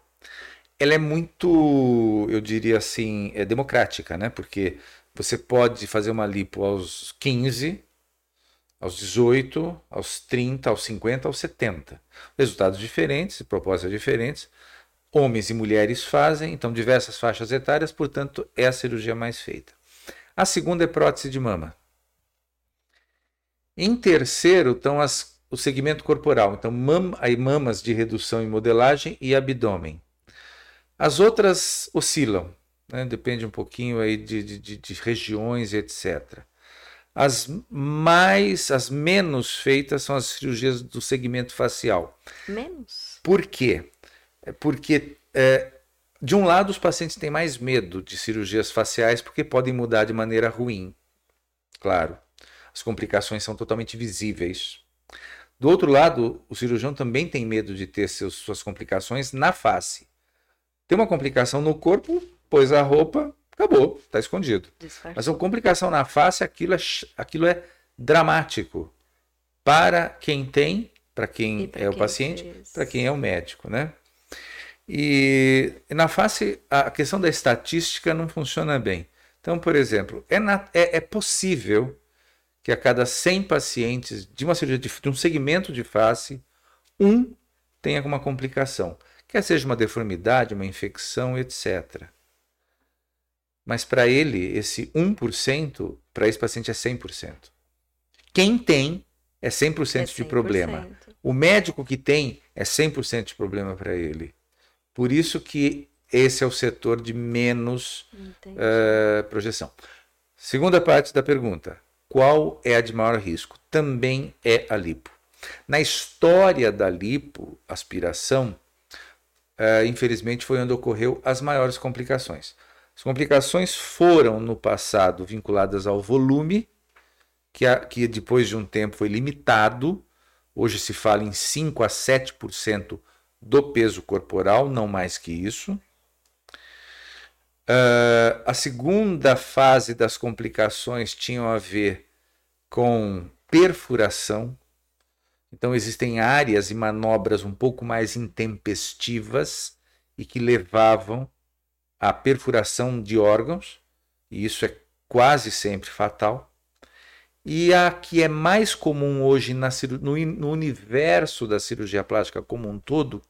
Ela é muito, eu diria assim, é democrática, né? Porque você pode fazer uma lipo aos 15, aos 18, aos 30, aos 50, aos 70. Resultados diferentes, propósitos diferentes. Homens e mulheres fazem, então diversas faixas etárias, portanto, é a cirurgia mais feita. A segunda é prótese de mama. Em terceiro estão as, o segmento corporal, então mam, aí mamas de redução e modelagem e abdômen. As outras oscilam, né? depende um pouquinho aí de, de, de regiões e etc. As mais, as menos feitas são as cirurgias do segmento facial. Menos? Por quê? É porque, é, de um lado, os pacientes têm mais medo de cirurgias faciais porque podem mudar de maneira ruim, claro as complicações são totalmente visíveis. Do outro lado, o cirurgião também tem medo de ter seus, suas complicações na face. Tem uma complicação no corpo, pôs a roupa, acabou, está escondido. Mas uma complicação na face, aquilo é, aquilo é dramático para quem tem, para quem é quem o paciente, para quem é o médico, né? E na face, a questão da estatística não funciona bem. Então, por exemplo, é, na, é, é possível que a cada 100 pacientes de uma cirurgia de, de um segmento de face, um tem alguma complicação, quer seja uma deformidade, uma infecção, etc. Mas para ele, esse 1%, para esse paciente é 100%. Quem tem é 100%, é 100%. de problema. O médico que tem é 100% de problema para ele. Por isso que esse é o setor de menos uh, projeção. Segunda parte da pergunta. Qual é a de maior risco? Também é a lipo. Na história da lipo, aspiração, uh, infelizmente foi onde ocorreu as maiores complicações. As complicações foram no passado vinculadas ao volume, que, a, que depois de um tempo foi limitado. Hoje se fala em 5 a 7% do peso corporal, não mais que isso. Uh, a segunda fase das complicações tinham a ver com perfuração. Então existem áreas e manobras um pouco mais intempestivas e que levavam à perfuração de órgãos, e isso é quase sempre fatal. E a que é mais comum hoje na, no, no universo da cirurgia plástica como um todo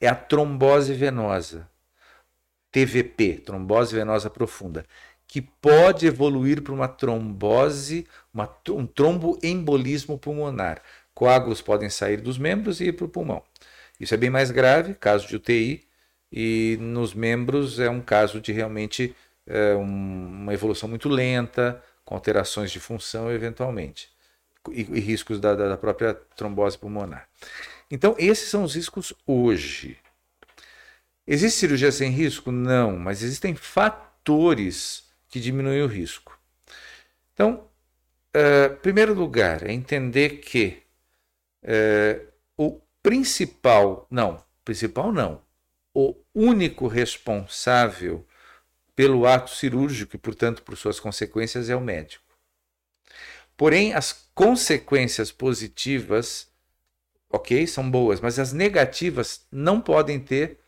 é a trombose venosa, TVP, trombose venosa profunda, que pode evoluir para uma trombose, uma, um tromboembolismo pulmonar. Coágulos podem sair dos membros e ir para o pulmão. Isso é bem mais grave, caso de UTI, e nos membros é um caso de realmente é, um, uma evolução muito lenta, com alterações de função eventualmente, e, e riscos da, da própria trombose pulmonar. Então, esses são os riscos hoje. Existe cirurgia sem risco? Não, mas existem fatores que diminuem o risco. Então, uh, primeiro lugar, é entender que uh, o principal, não, principal não, o único responsável pelo ato cirúrgico e, portanto, por suas consequências é o médico. Porém, as consequências positivas, ok, são boas, mas as negativas não podem ter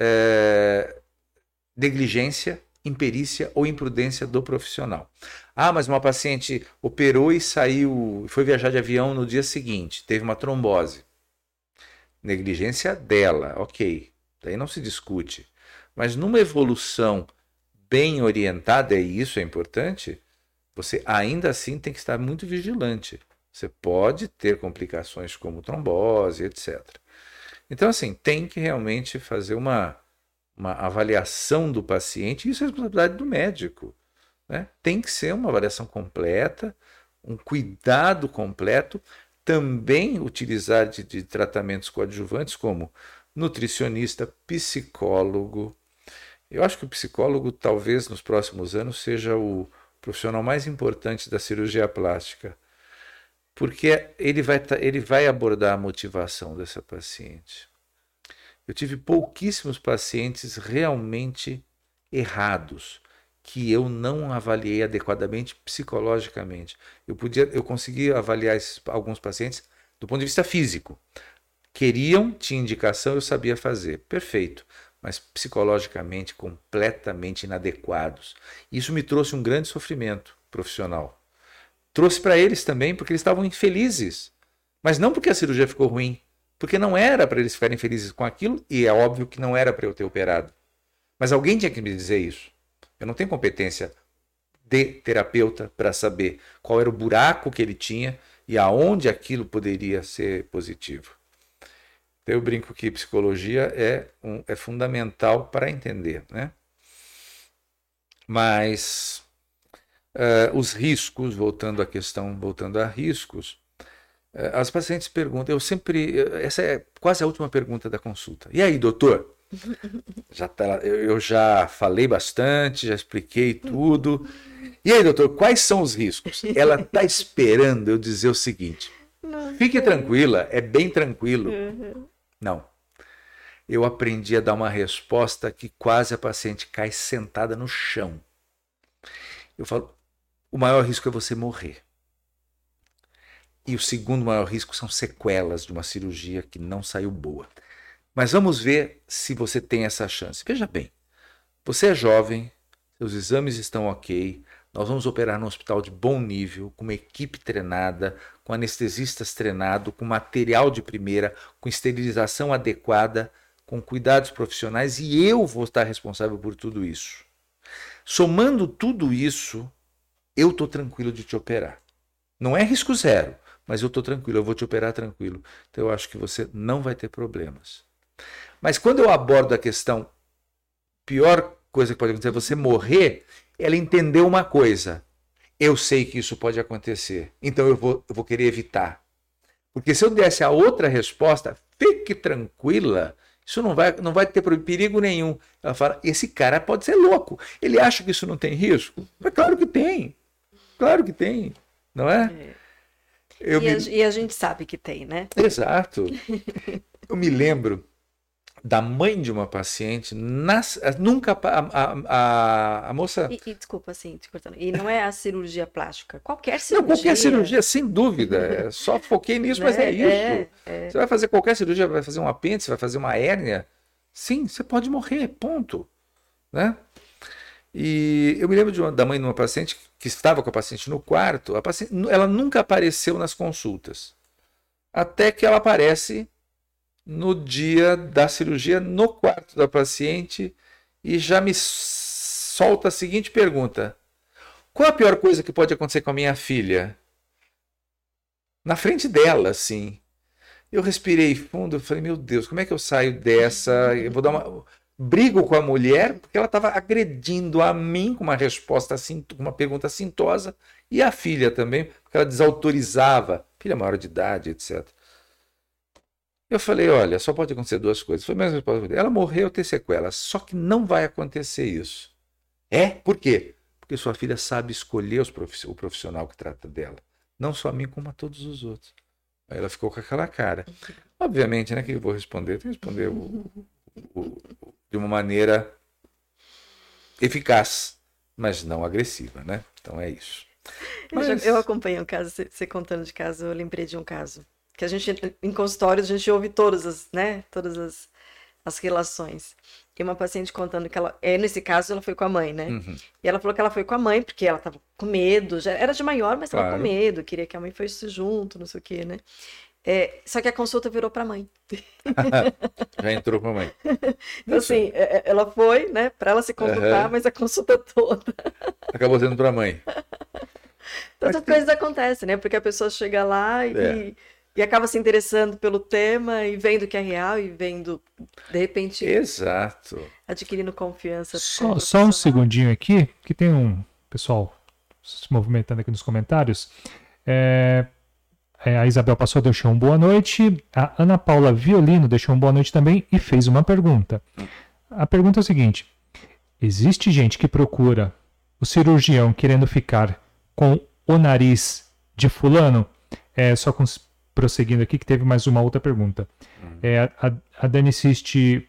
é, negligência, imperícia ou imprudência do profissional. Ah, mas uma paciente operou e saiu, foi viajar de avião no dia seguinte, teve uma trombose. Negligência dela, ok, daí não se discute. Mas numa evolução bem orientada, e isso é importante, você ainda assim tem que estar muito vigilante. Você pode ter complicações como trombose, etc. Então, assim, tem que realmente fazer uma, uma avaliação do paciente, isso é responsabilidade do médico. Né? Tem que ser uma avaliação completa, um cuidado completo, também utilizar de, de tratamentos coadjuvantes como nutricionista, psicólogo, eu acho que o psicólogo, talvez nos próximos anos, seja o profissional mais importante da cirurgia plástica, porque ele vai, ele vai abordar a motivação dessa paciente. Eu tive pouquíssimos pacientes realmente errados que eu não avaliei adequadamente psicologicamente. Eu podia, eu consegui avaliar esses, alguns pacientes do ponto de vista físico. Queriam, tinha indicação, eu sabia fazer. Perfeito mas psicologicamente completamente inadequados. Isso me trouxe um grande sofrimento profissional. Trouxe para eles também porque eles estavam infelizes, mas não porque a cirurgia ficou ruim, porque não era para eles ficarem felizes com aquilo e é óbvio que não era para eu ter operado. Mas alguém tinha que me dizer isso. Eu não tenho competência de terapeuta para saber qual era o buraco que ele tinha e aonde aquilo poderia ser positivo. Eu brinco que psicologia é, um, é fundamental para entender, né? Mas uh, os riscos, voltando à questão, voltando a riscos, uh, as pacientes perguntam, eu sempre, essa é quase a última pergunta da consulta. E aí, doutor? Já tá, eu já falei bastante, já expliquei tudo. E aí, doutor, quais são os riscos? Ela está esperando eu dizer o seguinte: fique tranquila, é bem tranquilo. Uhum. Não. Eu aprendi a dar uma resposta que quase a paciente cai sentada no chão. Eu falo: o maior risco é você morrer. E o segundo maior risco são sequelas de uma cirurgia que não saiu boa. Mas vamos ver se você tem essa chance. Veja bem, você é jovem, seus exames estão ok, nós vamos operar num hospital de bom nível, com uma equipe treinada, com anestesistas treinados, com material de primeira, com esterilização adequada, com cuidados profissionais e eu vou estar responsável por tudo isso. Somando tudo isso, eu estou tranquilo de te operar. Não é risco zero, mas eu estou tranquilo, eu vou te operar tranquilo. Então eu acho que você não vai ter problemas. Mas quando eu abordo a questão, pior coisa que pode acontecer é você morrer, ela entendeu uma coisa. Eu sei que isso pode acontecer, então eu vou, eu vou querer evitar. Porque se eu desse a outra resposta, fique tranquila, isso não vai, não vai ter perigo nenhum. Ela fala: esse cara pode ser louco. Ele acha que isso não tem risco? Mas claro que tem. Claro que tem. Não é? é. E, me... a, e, a, gente sabe que tem, né? Exato. Eu me lembro da mãe de uma paciente, nas, nunca a, a, a moça. E, e, desculpa, assim, te cortando. E não é a cirurgia plástica, qualquer cirurgia. Não, qualquer cirurgia, sem dúvida. É, só foquei nisso, mas é, é isso. É, é. Você vai fazer qualquer cirurgia, vai fazer um apêndice, vai fazer uma hérnia, Sim, você pode morrer, ponto. Né? E eu me lembro uma, da mãe de uma paciente que estava com a paciente no quarto. A paciente, ela nunca apareceu nas consultas. Até que ela aparece no dia da cirurgia, no quarto da paciente, e já me solta a seguinte pergunta: Qual a pior coisa que pode acontecer com a minha filha? Na frente dela, assim. Eu respirei fundo, eu falei, meu Deus, como é que eu saio dessa? Eu vou dar uma brigo com a mulher porque ela estava agredindo a mim com uma resposta assim, com uma pergunta assintosa e a filha também, porque ela desautorizava, filha maior de idade, etc. Eu falei, olha, só pode acontecer duas coisas. Foi mais resposta. Ela morreu, tem sequelas, só que não vai acontecer isso. É? Por quê? Porque sua filha sabe escolher o profissional que trata dela, não só a mim como a todos os outros. Aí ela ficou com aquela cara. Obviamente, né, que eu vou responder, tem que responder o, o, de uma maneira eficaz, mas não agressiva, né? Então é isso. Mas... Eu, eu acompanhei um caso, você contando de caso, eu lembrei de um caso. Que a gente, em consultórios, a gente ouve todas as, né? Todas as, as relações. E uma paciente contando que ela, é, nesse caso, ela foi com a mãe, né? Uhum. E ela falou que ela foi com a mãe, porque ela tava com medo, já era de maior, mas claro. tava com medo, queria que a mãe fosse junto, não sei o quê, né? É, só que a consulta virou para a mãe. Já entrou para a mãe. Então, assim, é, é, ela foi, né, para ela se consultar, uhum. mas a consulta toda. Acabou sendo para a mãe. Tantas coisas acontecem, né? Porque a pessoa chega lá e, é. e acaba se interessando pelo tema e vendo que é real e vendo, de repente. Exato. Adquirindo confiança. Só, só um segundinho aqui, que tem um pessoal se movimentando aqui nos comentários. É, a Isabel passou, deixou um boa noite. A Ana Paula Violino deixou um boa noite também e fez uma pergunta. A pergunta é o seguinte: existe gente que procura o cirurgião querendo ficar com o nariz de fulano? É, só com, prosseguindo aqui, que teve mais uma outra pergunta. É, a, a Dani Siste,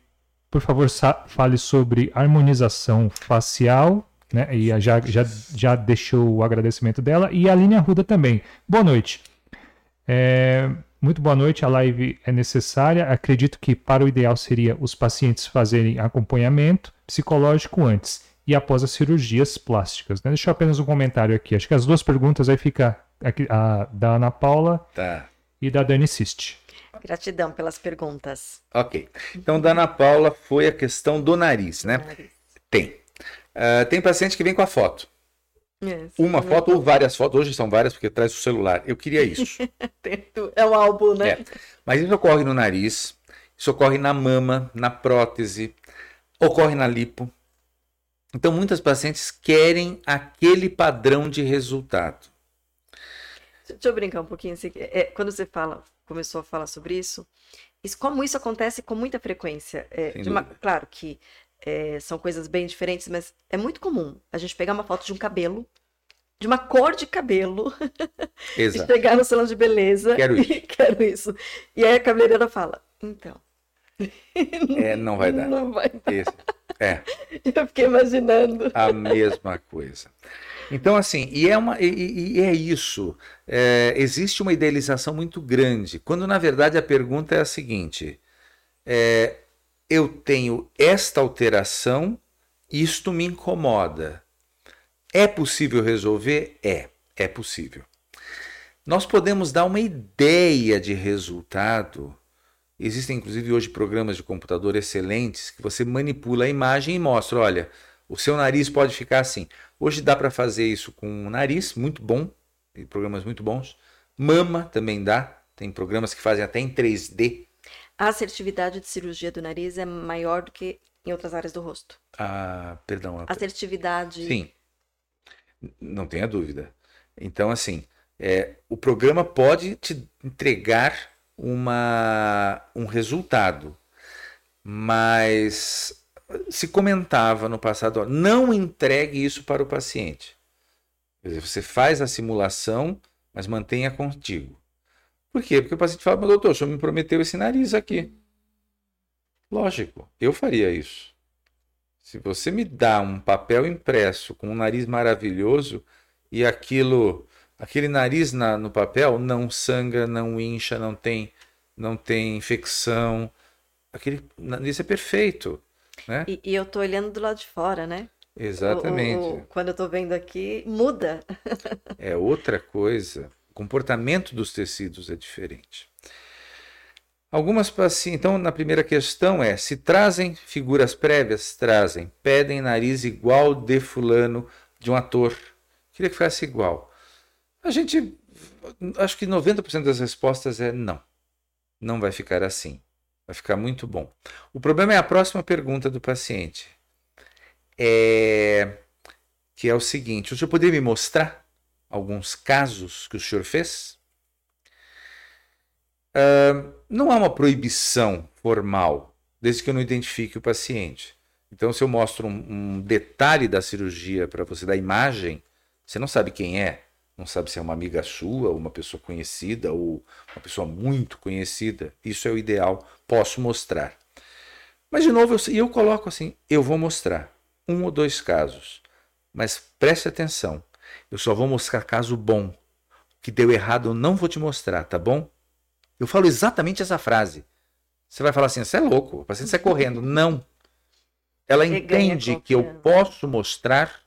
por favor, fale sobre harmonização facial. Né? E já, já, já deixou o agradecimento dela. E a Aline Arruda também. Boa noite. É, muito boa noite. A live é necessária. Acredito que para o ideal seria os pacientes fazerem acompanhamento psicológico antes e após as cirurgias plásticas. Né? Deixa eu apenas um comentário aqui. Acho que as duas perguntas aí fica aqui, a da Ana Paula tá. e da Dani Siste. Gratidão pelas perguntas. Ok. Então, da Ana Paula foi a questão do nariz, né? Nariz. Tem. Uh, tem paciente que vem com a foto. Yes, uma foto ou várias fotos, hoje são várias porque traz o celular. Eu queria isso. é um álbum, né? É. Mas isso ocorre no nariz, isso ocorre na mama, na prótese, ocorre na lipo. Então muitas pacientes querem aquele padrão de resultado. Deixa eu brincar um pouquinho. Assim, é, quando você fala, começou a falar sobre isso, isso como isso acontece com muita frequência. É, uma, claro que é, são coisas bem diferentes, mas é muito comum a gente pegar uma foto de um cabelo, de uma cor de cabelo, Exato. e chegar no salão de beleza quero isso. e quero isso. E aí a cabeleireira fala, então. É, não vai dar. Não vai dar. Esse, é. Eu fiquei imaginando. A mesma coisa. Então, assim, e é, uma, e, e é isso. É, existe uma idealização muito grande, quando na verdade a pergunta é a seguinte: é, eu tenho esta alteração, isto me incomoda. É possível resolver? É, é possível. Nós podemos dar uma ideia de resultado. Existem inclusive hoje programas de computador excelentes que você manipula a imagem e mostra, olha, o seu nariz pode ficar assim. Hoje dá para fazer isso com o nariz, muito bom, tem programas muito bons. Mama também dá, tem programas que fazem até em 3D a assertividade de cirurgia do nariz é maior do que em outras áreas do rosto. Ah, perdão. Assertividade. Sim. Não tenha dúvida. Então, assim, é, o programa pode te entregar uma, um resultado, mas se comentava no passado, ó, não entregue isso para o paciente. Quer dizer, você faz a simulação, mas mantenha contigo. Por quê? Porque o paciente fala, mas doutor, o senhor me prometeu esse nariz aqui. Lógico, eu faria isso. Se você me dá um papel impresso com um nariz maravilhoso e aquilo, aquele nariz na, no papel não sangra, não incha, não tem, não tem infecção, aquele nariz é perfeito. Né? E, e eu tô olhando do lado de fora, né? Exatamente. O- o- quando eu tô vendo aqui, muda. É outra coisa. Comportamento dos tecidos é diferente. Algumas pacientes. Então, na primeira questão é: se trazem figuras prévias, trazem. Pedem nariz igual de fulano, de um ator. Queria que ficasse igual. A gente. Acho que 90% das respostas é não. Não vai ficar assim. Vai ficar muito bom. O problema é a próxima pergunta do paciente. É. Que é o seguinte: o senhor poderia me mostrar alguns casos que o senhor fez? Ah, não há uma proibição formal, desde que eu não identifique o paciente. Então, se eu mostro um, um detalhe da cirurgia para você, da imagem, você não sabe quem é, não sabe se é uma amiga sua, uma pessoa conhecida, ou uma pessoa muito conhecida. Isso é o ideal, posso mostrar. Mas, de novo, eu, eu coloco assim: eu vou mostrar um ou dois casos, mas preste atenção, eu só vou mostrar caso bom. O que deu errado eu não vou te mostrar, tá bom? Eu falo exatamente essa frase. Você vai falar assim: você é louco, o paciente sai correndo. Não. Ela Você entende que eu posso mostrar,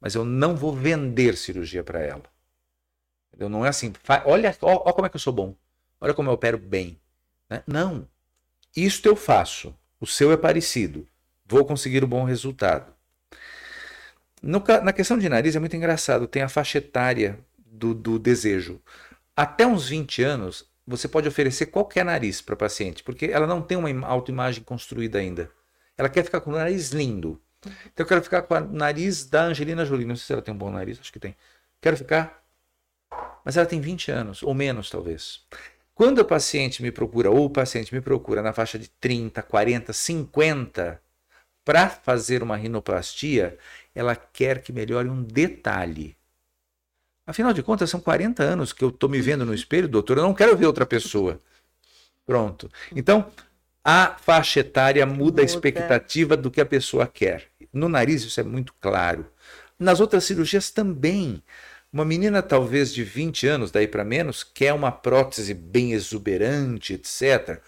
mas eu não vou vender cirurgia para ela. Entendeu? Não é assim, olha, ó, ó como é que eu sou bom. Olha como eu opero bem. né? Não. Isto eu faço. O seu é parecido. Vou conseguir um bom resultado. No na questão de nariz é muito engraçado. Tem a faixa etária do, do desejo. Até uns 20 anos, você pode oferecer qualquer nariz para paciente, porque ela não tem uma im- autoimagem construída ainda. Ela quer ficar com o nariz lindo. Então eu quero ficar com o nariz da Angelina Jolie. Não sei se ela tem um bom nariz, acho que tem. Quero ficar. Mas ela tem 20 anos, ou menos talvez. Quando a paciente me procura, ou o paciente me procura na faixa de 30, 40, 50, para fazer uma rinoplastia, ela quer que melhore um detalhe. Afinal de contas, são 40 anos que eu estou me vendo no espelho, doutor, eu não quero ver outra pessoa. Pronto. Então, a faixa etária muda, Muda. a expectativa do que a pessoa quer. No nariz, isso é muito claro. Nas outras cirurgias também. Uma menina, talvez de 20 anos, daí para menos, quer uma prótese bem exuberante, etc.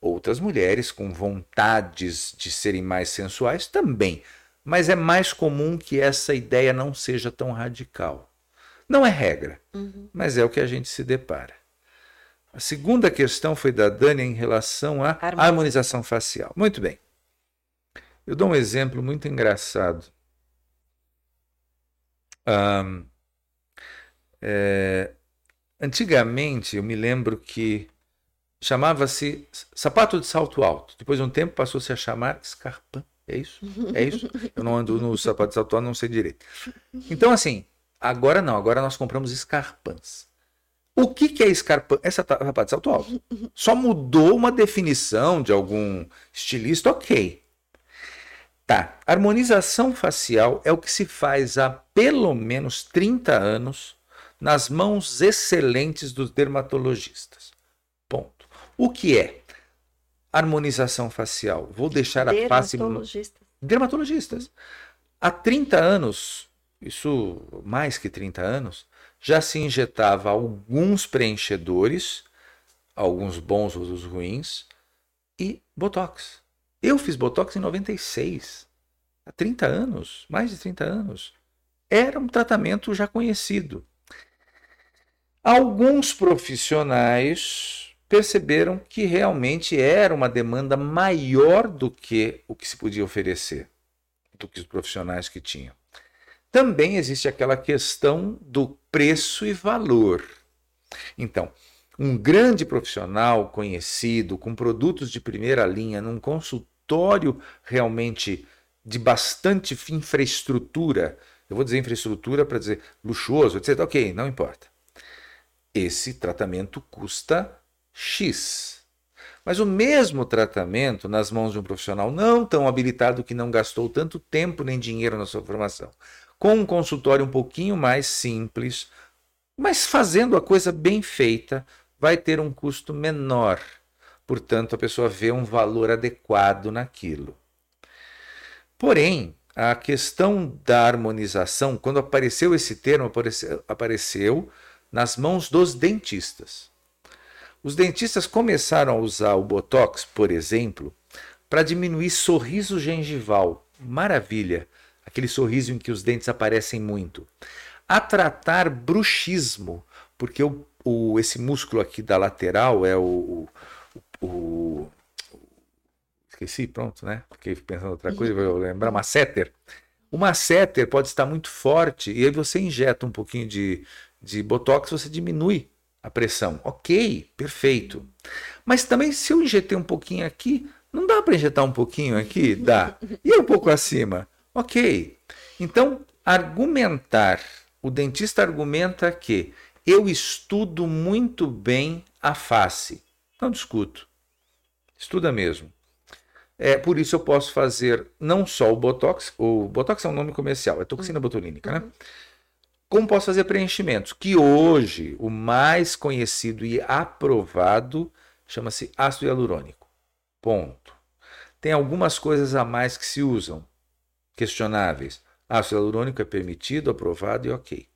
Outras mulheres com vontades de serem mais sensuais também. Mas é mais comum que essa ideia não seja tão radical. Não é regra, Uhum. mas é o que a gente se depara. A segunda questão foi da Dani em relação à Harmonização. harmonização facial. Muito bem. Eu dou um exemplo muito engraçado. Ahn, é, antigamente, eu me lembro que chamava-se sapato de salto alto. Depois de um tempo passou-se a chamar escarpão. É isso? É isso? Eu não ando no sapato de salto alto, não sei direito. Então, assim, agora não. Agora nós compramos escarpãs. O que, que é escarpão? Sata- sapato de salto alto. Só mudou uma definição de algum estilista, ok. Tá. Harmonização facial é o que se faz há pelo menos 30 anos nas mãos excelentes dos dermatologistas. Ponto. O que é harmonização facial? Vou deixar a face Dermatologista. dermatologistas. Há 30 anos, isso mais que 30 anos, já se injetava alguns preenchedores, alguns bons, outros ruins, e botox. Eu fiz botox em 96, há 30 anos, mais de 30 anos. Era um tratamento já conhecido. Alguns profissionais perceberam que realmente era uma demanda maior do que o que se podia oferecer, do que os profissionais que tinham. Também existe aquela questão do preço e valor. Então, um grande profissional conhecido, com produtos de primeira linha, num consultório realmente de bastante infraestrutura, eu vou dizer infraestrutura para dizer luxuoso, etc. Ok, não importa. Esse tratamento custa X. Mas o mesmo tratamento nas mãos de um profissional não tão habilitado que não gastou tanto tempo nem dinheiro na sua formação, com um consultório um pouquinho mais simples, mas fazendo a coisa bem feita, vai ter um custo menor. Portanto, a pessoa vê um valor adequado naquilo. Porém, a questão da harmonização, quando apareceu esse termo, apareceu, apareceu nas mãos dos dentistas. Os dentistas começaram a usar o botox, por exemplo, para diminuir sorriso gengival. Maravilha! Aquele sorriso em que os dentes aparecem muito. A tratar bruxismo, porque o, o esse músculo aqui da lateral é o, o, o esqueci, pronto, né? Fiquei pensando outra coisa, vou lembrar, masseter. O masseter pode estar muito forte e aí você injeta um pouquinho de, de botox, você diminui a pressão. Ok, perfeito. Mas também se eu injetei um pouquinho aqui, não dá para injetar um pouquinho aqui? Dá. E um pouco acima? Ok. Então, argumentar. O dentista argumenta que eu estudo muito bem a face. Não discuto. Estuda mesmo. É, por isso eu posso fazer não só o Botox, o Botox é um nome comercial, é toxina botulínica, né? Como posso fazer preenchimentos? Que hoje o mais conhecido e aprovado chama-se ácido hialurônico. Ponto. Tem algumas coisas a mais que se usam, questionáveis. Ácido hialurônico é permitido, aprovado e ok.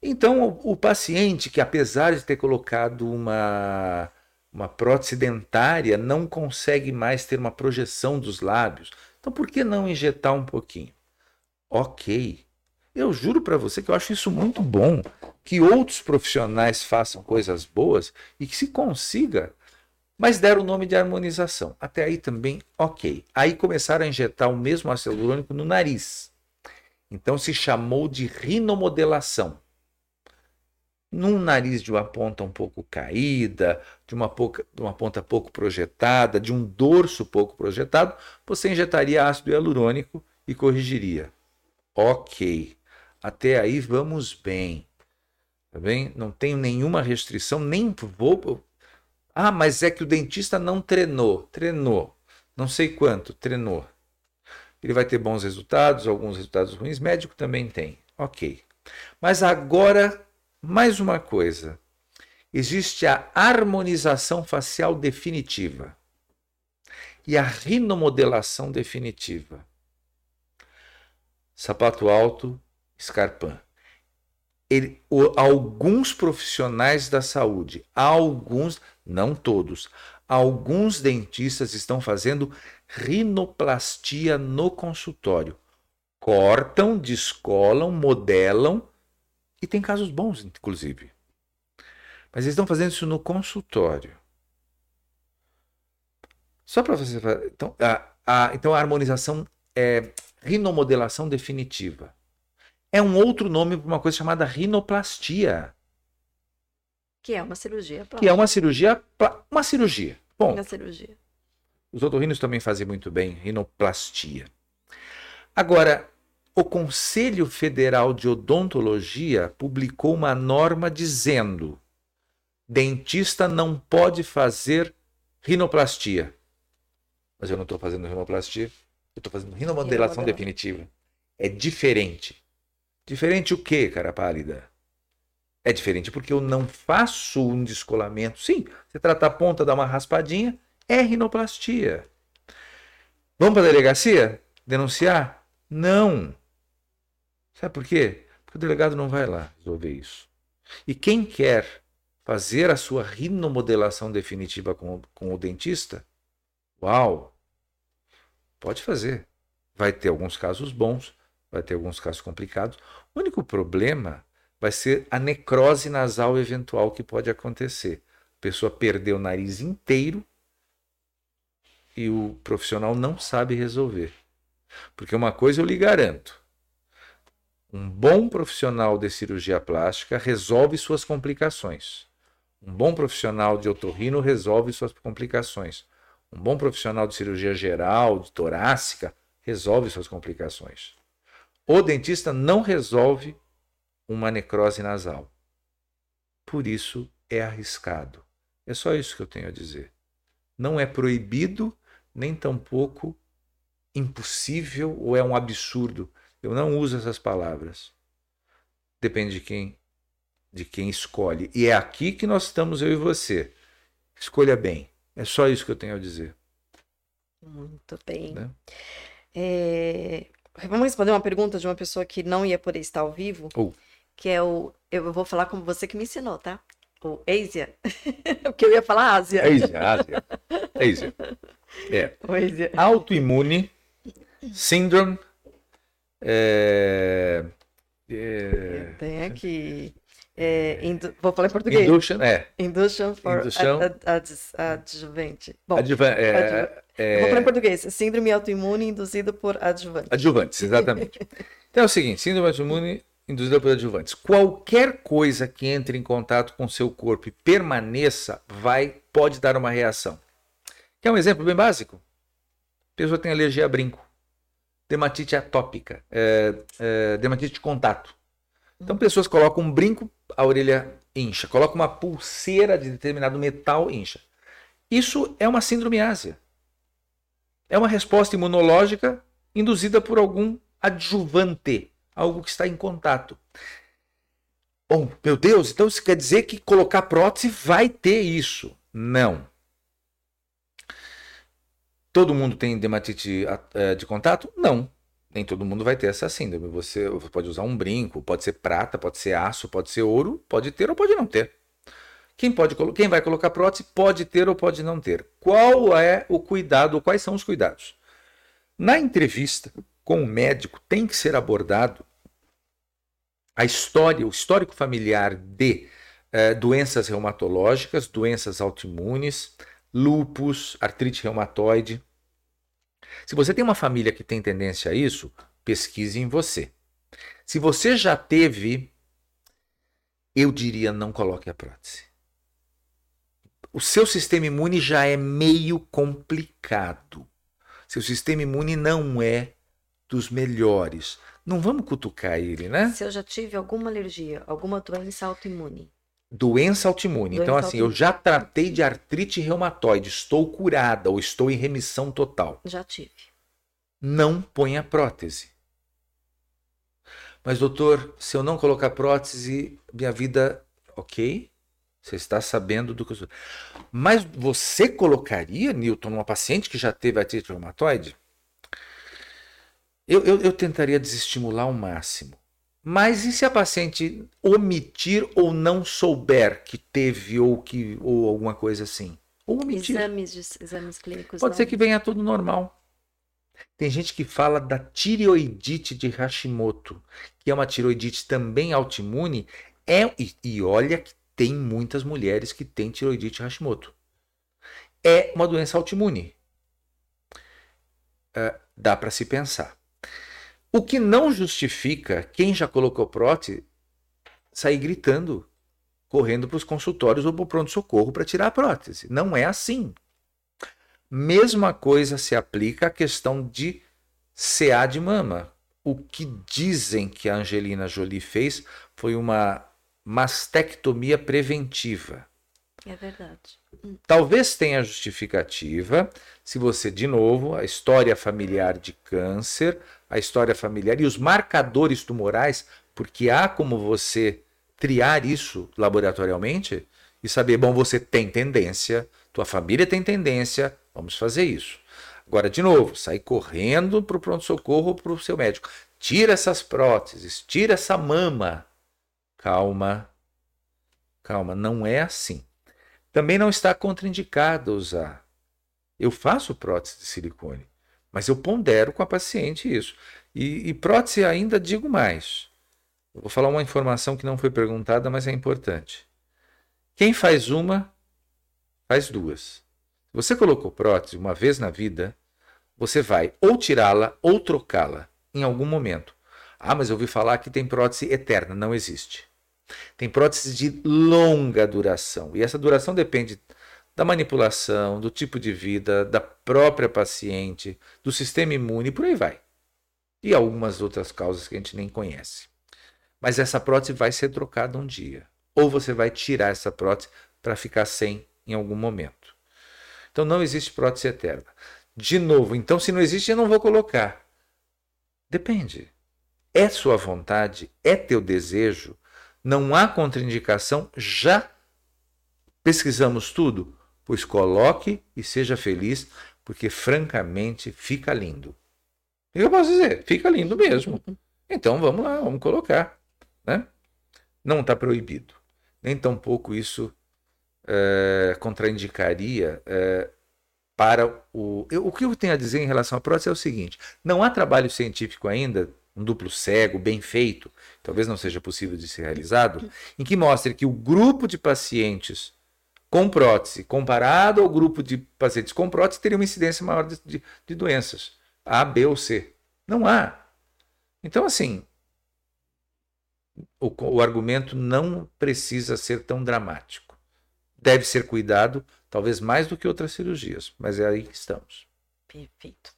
Então, o, o paciente que, apesar de ter colocado uma, uma prótese dentária, não consegue mais ter uma projeção dos lábios. Então, por que não injetar um pouquinho? Ok. Eu juro para você que eu acho isso muito bom. Que outros profissionais façam coisas boas e que se consiga mas deram o nome de harmonização. Até aí também, ok. Aí começaram a injetar o mesmo ácido hialurônico no nariz. Então se chamou de rinomodelação. Num nariz de uma ponta um pouco caída, de uma, pouca, de uma ponta pouco projetada, de um dorso pouco projetado, você injetaria ácido hialurônico e corrigiria. Ok. Até aí vamos bem. Tá bem? Não tenho nenhuma restrição, nem vou ah, mas é que o dentista não treinou. Treinou. Não sei quanto, treinou. Ele vai ter bons resultados, alguns resultados ruins. Médico também tem. Ok. Mas agora, mais uma coisa. Existe a harmonização facial definitiva e a rinomodelação definitiva. Sapato alto, escarpã. Ele, o, alguns profissionais da saúde, alguns, não todos. Alguns dentistas estão fazendo rinoplastia no consultório. Cortam, descolam, modelam e tem casos bons, inclusive. Mas eles estão fazendo isso no consultório. Só para você. Então a, a, então, a harmonização é rinomodelação definitiva. É um outro nome para uma coisa chamada rinoplastia. Que é uma cirurgia plástica. Que é uma cirurgia. Uma cirurgia. Bom. Uma cirurgia. Os otorrinos também fazem muito bem rinoplastia. Agora, o Conselho Federal de Odontologia publicou uma norma dizendo: dentista não pode fazer rinoplastia. Mas eu não estou fazendo rinoplastia, eu estou fazendo rinomodelação definitiva. É diferente. Diferente o quê, cara pálida? É diferente porque eu não faço um descolamento. Sim, você trata a ponta, dá uma raspadinha, é rinoplastia. Vamos para a delegacia? Denunciar? Não. Sabe por quê? Porque o delegado não vai lá resolver isso. E quem quer fazer a sua rinomodelação definitiva com, com o dentista, uau, pode fazer. Vai ter alguns casos bons, vai ter alguns casos complicados. O único problema vai ser a necrose nasal eventual que pode acontecer. A pessoa perdeu o nariz inteiro e o profissional não sabe resolver. Porque uma coisa eu lhe garanto: um bom profissional de cirurgia plástica resolve suas complicações. Um bom profissional de otorrino resolve suas complicações. Um bom profissional de cirurgia geral, de torácica, resolve suas complicações. O dentista não resolve uma necrose nasal. Por isso é arriscado. É só isso que eu tenho a dizer. Não é proibido, nem tampouco impossível ou é um absurdo. Eu não uso essas palavras. Depende de quem de quem escolhe. E é aqui que nós estamos eu e você. Escolha bem. É só isso que eu tenho a dizer. Muito bem. Né? É... Vamos responder uma pergunta de uma pessoa que não ia poder estar ao vivo. Oh que é o. Eu vou falar como você que me ensinou, tá? O Ásia. Porque eu ia falar Ásia. Ásia, Ásia. Ásia. É. É. Autoimune, síndrome. É, é, Tem aqui. É, indu- Vou falar em português. induction, é. Induction for Induction. ad- ad- adjuvante. Bom, Adjuva- é, é, vou falar em português. Síndrome autoimune induzida por adjuvante. Adjuvantes, exatamente. Então é o seguinte: síndrome autoimune induzida por adjuvantes. Qualquer coisa que entre em contato com seu corpo e permaneça, vai, pode dar uma reação. Quer um exemplo bem básico? A pessoa tem alergia a brinco, dermatite atópica, é, é, dermatite de contato. Então, pessoas colocam um brinco, a orelha incha. Colocam uma pulseira de determinado metal, incha. Isso é uma síndromiásia. É uma resposta imunológica induzida por algum adjuvante, algo que está em contato. Bom, meu Deus, então isso quer dizer que colocar prótese vai ter isso? Não. Todo mundo tem dermatite eh, de contato? Não. Nem todo mundo vai ter essa síndrome. Você pode usar um brinco, pode ser prata, pode ser aço, pode ser ouro, pode ter ou pode não ter. Quem, pode, quem vai colocar prótese pode ter ou pode não ter. Qual é o cuidado, quais são os cuidados? Na entrevista com o médico tem que ser abordado a história, o histórico familiar de eh, doenças reumatológicas, doenças autoimunes, lúpus, artrite reumatoide. Se você tem uma família que tem tendência a isso, pesquise em você. Se você já teve, eu diria não coloque a prótese. O seu sistema imune já é meio complicado. Seu sistema imune não é dos melhores. Não vamos cutucar ele, né? Se eu já tive alguma alergia, alguma doença autoimune. Doença autoimune. Doença então, assim, eu autoimune. já tratei de artrite reumatoide, estou curada ou estou em remissão total. Já tive. Não ponha prótese. Mas, doutor, se eu não colocar prótese, minha vida. Ok? Você está sabendo do que eu sou. Mas você colocaria, Newton, numa paciente que já teve artrite reumatoide? Eu, eu, eu tentaria desestimular ao máximo. Mas e se a paciente omitir ou não souber que teve ou que ou alguma coisa assim? Ou omitir. Exames, exames clínicos. Pode não. ser que venha tudo normal. Tem gente que fala da tireoidite de Hashimoto, que é uma tireoidite também autoimune. É, e, e olha que tem muitas mulheres que têm tireoidite Hashimoto. É uma doença autoimune. Ah, dá para se pensar. O que não justifica quem já colocou prótese sair gritando, correndo para os consultórios ou para o pronto-socorro para tirar a prótese. Não é assim. Mesma coisa se aplica à questão de CA de mama. O que dizem que a Angelina Jolie fez foi uma mastectomia preventiva. É verdade. Talvez tenha justificativa se você, de novo, a história familiar de câncer, a história familiar e os marcadores tumorais, porque há como você triar isso laboratorialmente e saber, bom, você tem tendência, tua família tem tendência, vamos fazer isso. Agora, de novo, sair correndo para o pronto-socorro ou para o seu médico. Tira essas próteses, tira essa mama. Calma, calma, não é assim. Também não está contraindicado usar. Eu faço prótese de silicone, mas eu pondero com a paciente isso. E, e prótese ainda digo mais. Eu vou falar uma informação que não foi perguntada, mas é importante. Quem faz uma, faz duas. Se você colocou prótese uma vez na vida, você vai ou tirá-la ou trocá-la em algum momento. Ah, mas eu ouvi falar que tem prótese eterna. Não existe. Tem próteses de longa duração. E essa duração depende da manipulação, do tipo de vida, da própria paciente, do sistema imune, por aí vai. E algumas outras causas que a gente nem conhece. Mas essa prótese vai ser trocada um dia. Ou você vai tirar essa prótese para ficar sem em algum momento. Então não existe prótese eterna. De novo, então se não existe, eu não vou colocar. Depende. É sua vontade, é teu desejo, não há contraindicação, já pesquisamos tudo? Pois coloque e seja feliz, porque francamente fica lindo. Que eu posso dizer? Fica lindo mesmo. Então vamos lá, vamos colocar. Né? Não está proibido. Nem tampouco isso é, contraindicaria é, para o. Eu, o que eu tenho a dizer em relação à prótese é o seguinte: não há trabalho científico ainda, um duplo cego, bem feito, talvez não seja possível de ser realizado, em que mostre que o grupo de pacientes com prótese, comparado ao grupo de pacientes com prótese, teria uma incidência maior de, de, de doenças, A, B ou C. Não há. Então, assim, o, o argumento não precisa ser tão dramático. Deve ser cuidado, talvez mais do que outras cirurgias, mas é aí que estamos. Perfeito.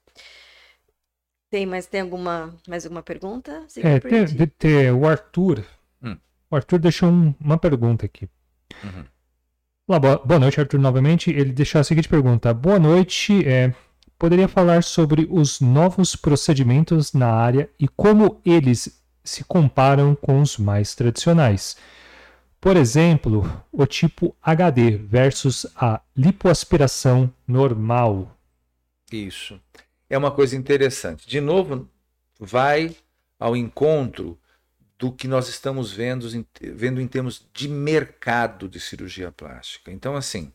Tem, mas tem alguma, mais alguma pergunta? É, tem, tem, o Arthur. Hum. O Arthur deixou um, uma pergunta aqui. Uhum. Olá, boa, boa, noite, Arthur, novamente. Ele deixou a seguinte pergunta. Boa noite. É, poderia falar sobre os novos procedimentos na área e como eles se comparam com os mais tradicionais. Por exemplo, o tipo HD versus a lipoaspiração normal. Isso. É uma coisa interessante. De novo, vai ao encontro do que nós estamos vendo, vendo em termos de mercado de cirurgia plástica. Então, assim,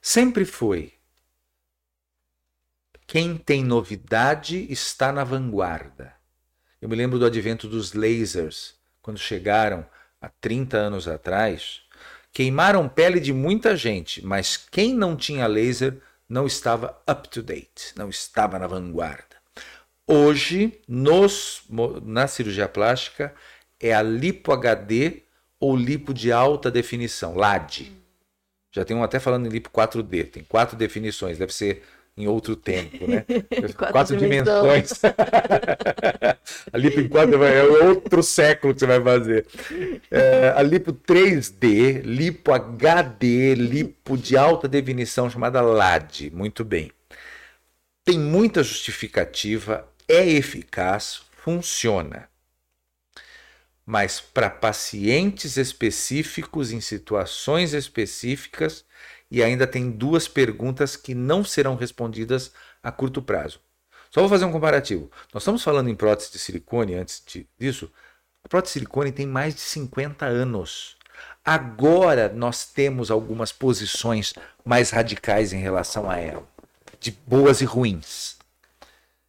sempre foi quem tem novidade está na vanguarda. Eu me lembro do advento dos lasers, quando chegaram há 30 anos atrás, queimaram pele de muita gente, mas quem não tinha laser não estava up to date, não estava na vanguarda. Hoje, nos, na cirurgia plástica, é a lipo HD ou lipo de alta definição, LAD. Já tem um até falando em lipo 4D, tem quatro definições, deve ser em outro tempo, né? quatro, quatro dimensões. a lipo em quatro é outro século que você vai fazer. É, a lipo 3D, lipo HD, lipo de alta definição chamada LAD. Muito bem. Tem muita justificativa, é eficaz, funciona. Mas para pacientes específicos, em situações específicas, e ainda tem duas perguntas que não serão respondidas a curto prazo. Só vou fazer um comparativo. Nós estamos falando em prótese de silicone antes disso. A prótese de silicone tem mais de 50 anos. Agora nós temos algumas posições mais radicais em relação a ela, de boas e ruins.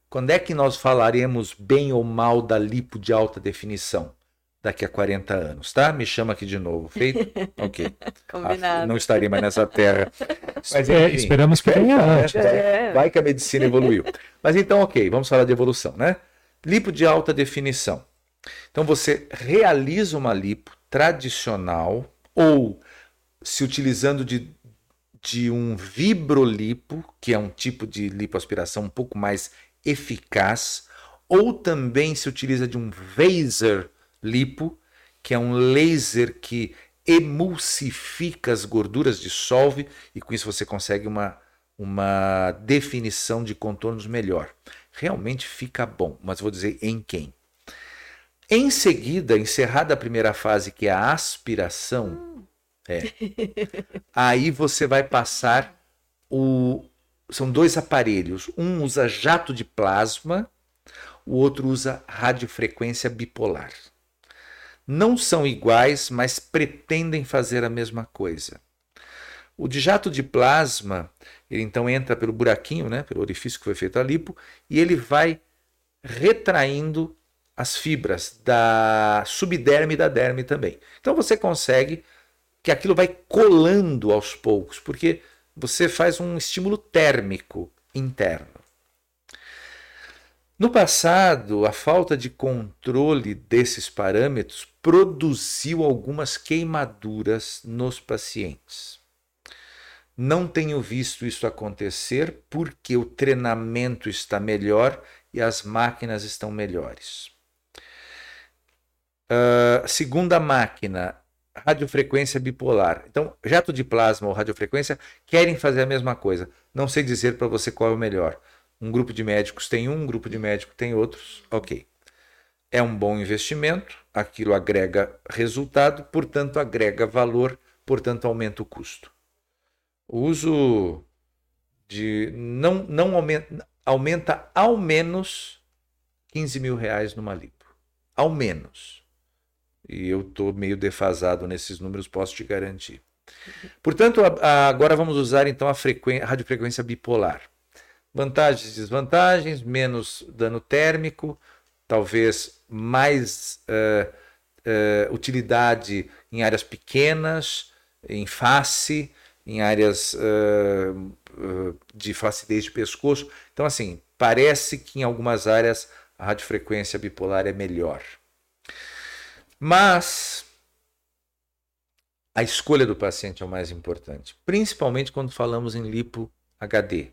Quando é que nós falaremos bem ou mal da lipo de alta definição? Daqui a 40 anos, tá? Me chama aqui de novo, feito? Ok. Combinado. Ah, não estaria mais nessa terra. Mas, é, esperamos que tenha antes. É. Vai que a medicina evoluiu. Mas então, ok, vamos falar de evolução, né? Lipo de alta definição. Então você realiza uma lipo tradicional ou se utilizando de, de um vibrolipo, que é um tipo de lipoaspiração um pouco mais eficaz, ou também se utiliza de um Vaser lipo, que é um laser que emulsifica as gorduras, dissolve e com isso você consegue uma, uma definição de contornos melhor. Realmente fica bom, mas vou dizer em quem. Em seguida, encerrada a primeira fase, que é a aspiração, é, aí você vai passar o. São dois aparelhos. Um usa jato de plasma, o outro usa radiofrequência bipolar não são iguais, mas pretendem fazer a mesma coisa. O de jato de plasma, ele então entra pelo buraquinho, né, pelo orifício que foi feito a lipo, e ele vai retraindo as fibras da subderme e da derme também. Então você consegue que aquilo vai colando aos poucos, porque você faz um estímulo térmico interno. No passado, a falta de controle desses parâmetros produziu algumas queimaduras nos pacientes. Não tenho visto isso acontecer porque o treinamento está melhor e as máquinas estão melhores. Uh, segunda máquina, radiofrequência bipolar. Então, jato de plasma ou radiofrequência querem fazer a mesma coisa. Não sei dizer para você qual é o melhor. Um grupo de médicos tem um, um grupo de médicos tem outros. Ok. É um bom investimento, aquilo agrega resultado, portanto, agrega valor, portanto, aumenta o custo. O uso de. Não, não aumenta, aumenta ao menos 15 mil reais numa lipo. Ao menos. E eu estou meio defasado nesses números, posso te garantir. Portanto, a- a- agora vamos usar então a a radiofrequência bipolar. Vantagens e desvantagens, menos dano térmico, talvez mais eh, eh, utilidade em áreas pequenas, em face, em áreas eh, de flacidez de pescoço. Então, assim, parece que em algumas áreas a radiofrequência bipolar é melhor. Mas a escolha do paciente é o mais importante, principalmente quando falamos em lipo HD.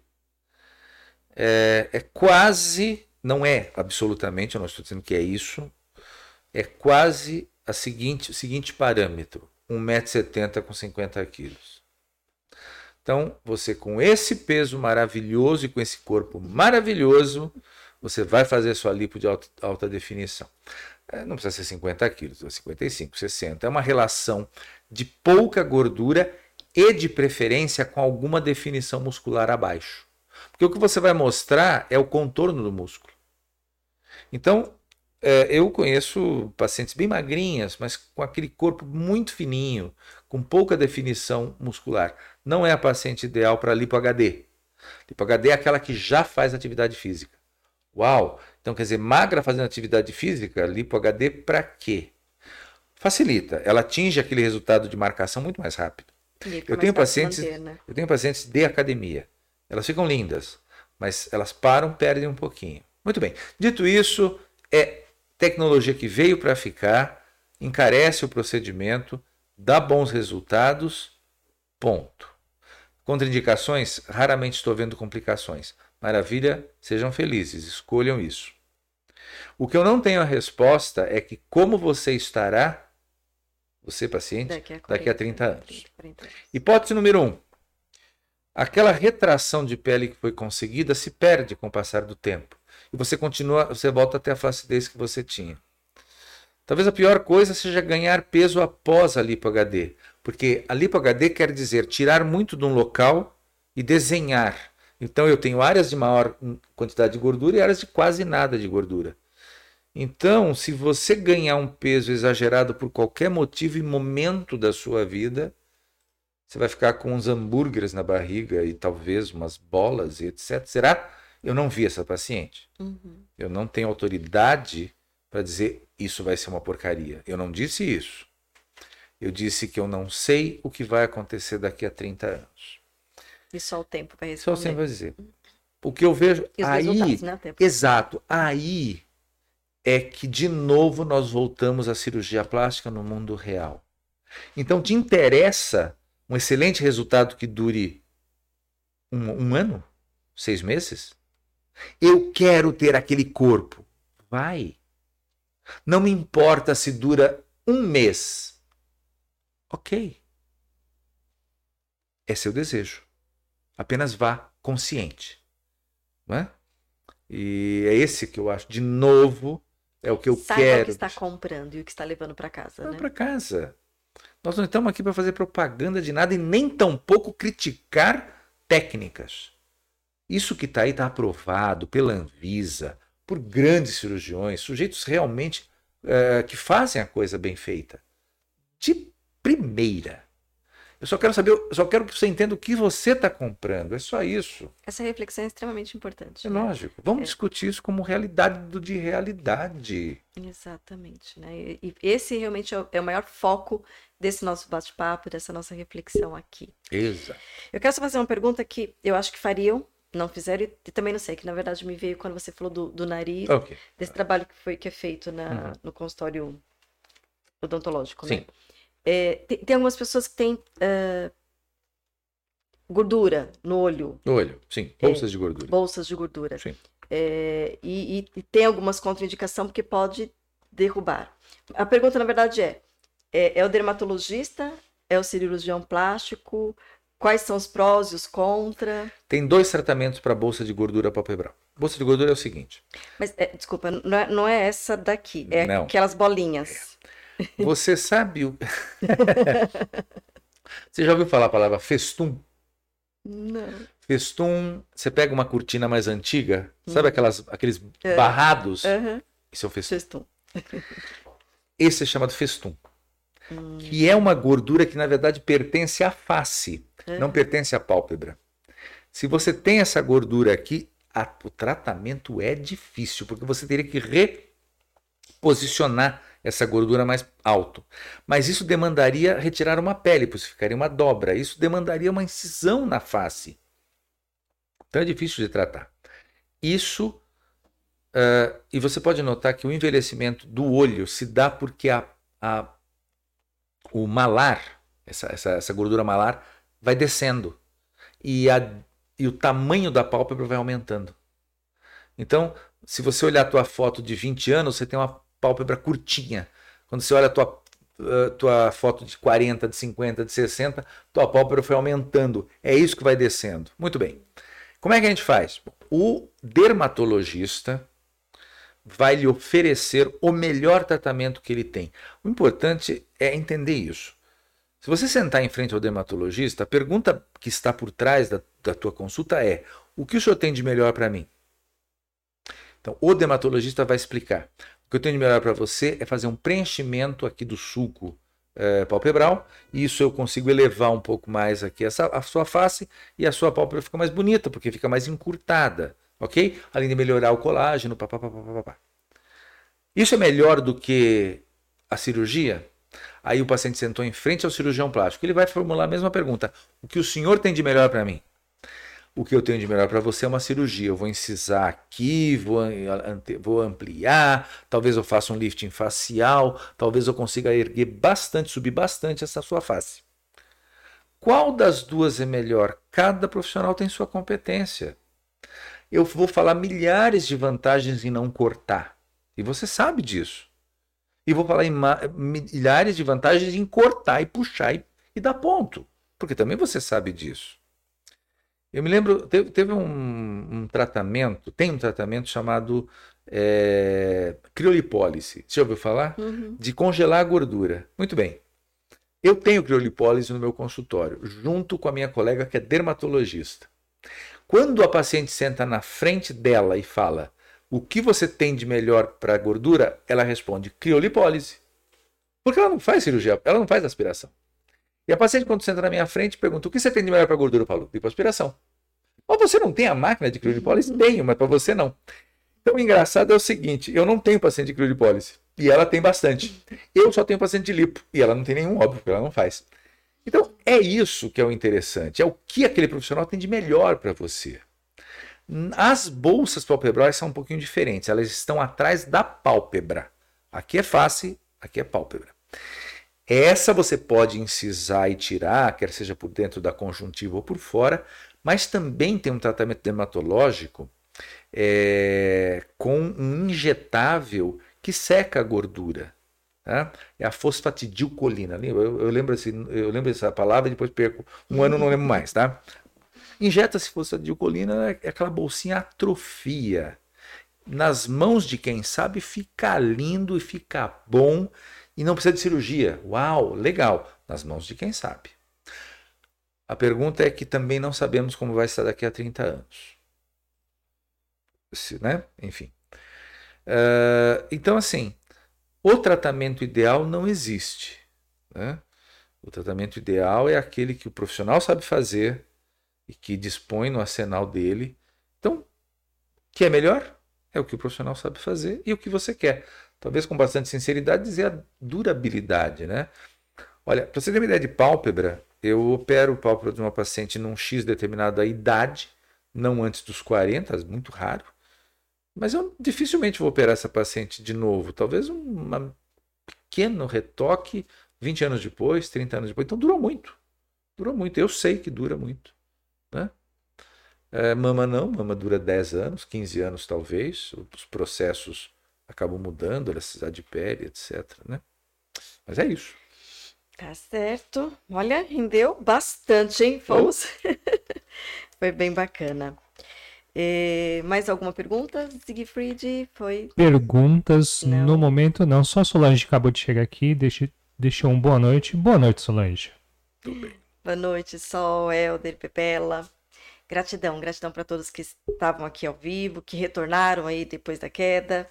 É, é quase, não é absolutamente, eu não estou dizendo que é isso, é quase a seguinte, o seguinte parâmetro: 1,70m com 50 quilos. Então, você com esse peso maravilhoso e com esse corpo maravilhoso, você vai fazer sua lipo de alta, alta definição. É, Não precisa ser 50 quilos, 55, 60. É uma relação de pouca gordura e de preferência com alguma definição muscular abaixo. Porque o que você vai mostrar é o contorno do músculo. Então, é, eu conheço pacientes bem magrinhas, mas com aquele corpo muito fininho, com pouca definição muscular. Não é a paciente ideal para lipo HD. Lipo HD é aquela que já faz atividade física. Uau! Então, quer dizer, magra fazendo atividade física, lipo HD para quê? Facilita. Ela atinge aquele resultado de marcação muito mais rápido. Eu tenho pacientes, manter, né? eu tenho pacientes de academia. Elas ficam lindas, mas elas param, perdem um pouquinho. Muito bem. Dito isso, é tecnologia que veio para ficar, encarece o procedimento, dá bons resultados, ponto. Contraindicações, raramente estou vendo complicações. Maravilha, sejam felizes, escolham isso. O que eu não tenho a resposta é que como você estará, você paciente, Daqui a, daqui a 30 anos. 30, 40 anos. Hipótese número 1. Um, aquela retração de pele que foi conseguida se perde com o passar do tempo. E você continua, você volta até a flacidez que você tinha. Talvez a pior coisa seja ganhar peso após a lipo HD, porque a lipo HD quer dizer tirar muito de um local e desenhar. Então eu tenho áreas de maior quantidade de gordura e áreas de quase nada de gordura. Então, se você ganhar um peso exagerado por qualquer motivo e momento da sua vida, você vai ficar com uns hambúrgueres na barriga e talvez umas bolas e etc. Será? Eu não vi essa paciente. Uhum. Eu não tenho autoridade para dizer isso vai ser uma porcaria. Eu não disse isso. Eu disse que eu não sei o que vai acontecer daqui a 30 anos. E só o tempo vai Só responder. você vai dizer. O que eu vejo aí, né? O tempo. exato, aí é que de novo nós voltamos à cirurgia plástica no mundo real. Então te interessa um excelente resultado que dure um, um ano, seis meses? Eu quero ter aquele corpo. Vai. Não me importa se dura um mês. Ok. É seu desejo. Apenas vá consciente. Não é? E é esse que eu acho, de novo, é o que eu Saiba quero. o que está comprando e o que está levando para casa, né? para casa. Nós não estamos aqui para fazer propaganda de nada e nem tampouco criticar técnicas. Isso que está aí está aprovado pela Anvisa, por grandes cirurgiões, sujeitos realmente eh, que fazem a coisa bem feita. De primeira. Eu só quero saber, eu só quero que você entenda o que você está comprando. É só isso. Essa reflexão é extremamente importante. É né? lógico. Vamos É. discutir isso como realidade do de realidade. Exatamente, né? E, esse realmente é o, é o maior foco desse nosso bate-papo, dessa nossa reflexão aqui. Exato. Eu quero só fazer uma pergunta que eu acho que fariam, não fizeram, e também não sei, que na verdade me veio quando você falou do, do nariz, Ok. desse trabalho que foi que é feito na, Uhum. no consultório odontológico, Sim. né? É, tem, tem algumas pessoas que têm eh, gordura no olho, No olho, sim. Bolsas de gordura. bolsas de gordura. Sim. É, e, e- e tem algumas contraindicações porque pode derrubar. A pergunta, na verdade, é: é, é o dermatologista? É o cirurgião plástico? Quais são os prós e os contra? Tem dois tratamentos para bolsa de gordura palpebral. Bolsa de gordura é o seguinte: Mas, é, desculpa, não é, não é essa daqui, é Não. aquelas bolinhas. você sabe o. você já ouviu falar a palavra festum? Não. Festum, você pega uma cortina mais antiga, sabe Hum. aquelas, aqueles É. barrados? Aham, Isso é o festum. Festum. Esse é chamado festum. Que é uma gordura que na verdade pertence à face, não pertence à pálpebra. Se você tem essa gordura aqui, a- o tratamento é difícil, porque você teria que reposicionar essa gordura mais alto. Mas isso demandaria retirar uma pele, pois ficaria uma dobra. Isso demandaria uma incisão na face. Então é difícil de tratar. Isso. ah, e você pode notar que o envelhecimento do olho se dá porque a, a- o malar, essa, essa, essa gordura malar, vai descendo. E, a, e o tamanho da pálpebra vai aumentando. Então, se você olhar a tua foto de 20 anos, você tem uma pálpebra curtinha. Quando você olha a tua, ah, tua foto de 40, de 50, de 60, tua pálpebra foi aumentando. É isso que vai descendo. Muito bem. Como é que a gente faz? O dermatologista vai lhe oferecer o melhor tratamento que ele tem. O importante é entender isso. Se você sentar em frente ao dermatologista, a pergunta que está por trás da, da tua consulta é: o que o senhor tem de melhor para mim? Então, o dermatologista vai explicar. O que eu tenho de melhor para você é fazer um preenchimento aqui do sulco eh, palpebral, e isso eu consigo elevar um pouco mais aqui essa, a sua face e a sua pálpebra fica mais bonita, porque fica mais encurtada, ok? Além de melhorar o colágeno, papapá. Isso é melhor do que a cirurgia? Aí o paciente sentou em frente ao cirurgião plástico. Ele vai formular a mesma pergunta: O que o senhor tem de melhor para mim? O que eu tenho de melhor para você é uma cirurgia. Eu vou incisar aqui, vou ampliar, talvez eu faça um lifting facial, talvez eu consiga erguer bastante, subir bastante essa sua face. Qual das duas é melhor? Cada profissional tem sua competência. Eu vou falar milhares de vantagens em não cortar. E você sabe disso. E vou falar milhares de vantagens em cortar e puxar e, e dar ponto. Porque também você sabe disso. Eu me lembro, teve, teve um, um tratamento, tem um tratamento chamado é, criolipólise. Você já ouviu falar? Uhum. De congelar a gordura. Muito bem. Eu tenho criolipólise no meu consultório, junto com a minha colega que é dermatologista. Quando a paciente senta na frente dela e fala o que você tem de melhor para a gordura, ela responde criolipólise. Porque ela não faz cirurgia, ela não faz aspiração. E a paciente, quando senta na minha frente, pergunta: o que você tem de melhor para a gordura? Eu falo: lipoaspiração. Mas você não tem a máquina de criolipólise? Tenho, mas para você não. Então, o engraçado é o seguinte: eu não tenho paciente de criolipólise. E ela tem bastante. Eu só tenho paciente de lipo. E ela não tem nenhum, óbvio, porque ela não faz. Então, é isso que é o interessante. É o que aquele profissional tem de melhor para você. As bolsas palpebrais são um pouquinho diferentes. Elas estão atrás da pálpebra. Aqui é face, aqui é pálpebra. Essa você pode incisar e tirar, quer seja por dentro da conjuntiva ou por fora, mas também tem um tratamento dermatológico é, com um injetável que seca a gordura. Tá? É a fosfatidilcolina. Eu, eu lembro assim, eu lembro essa palavra e depois perco um ano não lembro mais, tá? Injeta-se fosfatidilcolina, é aquela bolsinha atrofia. Nas mãos de quem sabe fica lindo e fica bom e não precisa de cirurgia. Uau, legal. Nas mãos de quem sabe. A pergunta é que também não sabemos como vai estar daqui a 30 anos. Se, né? Enfim. Uh, então, assim, o tratamento ideal não existe. Né? O tratamento ideal é aquele que o profissional sabe fazer e que dispõe no arsenal dele. Então, o que é melhor? É o que o profissional sabe fazer e o que você quer. Talvez com bastante sinceridade dizer a durabilidade, né? Olha, para você ter uma ideia de pálpebra, eu opero pálpebra de uma paciente num X determinada idade, não antes dos 40, muito raro. Mas eu dificilmente vou operar essa paciente de novo. Talvez um pequeno retoque 20 anos depois, 30 anos depois. Então durou muito. Durou muito. Eu sei que dura muito. Né? É, mama não, mama dura 10 anos, 15 anos talvez. Os processos acabam mudando, elasticidade de pele, etc. Né? Mas é isso. Tá certo. Olha, rendeu bastante, hein? Fomos. Foi bem bacana. E mais alguma pergunta, Siegfried? Foi. Perguntas Não. no momento não. Só a Solange acabou de chegar aqui. Deixa, deixou um boa noite. Boa noite, Solange. Boa noite, Sol, Helder, Pepela. Gratidão, gratidão para todos que estavam aqui ao vivo, que retornaram aí depois da queda.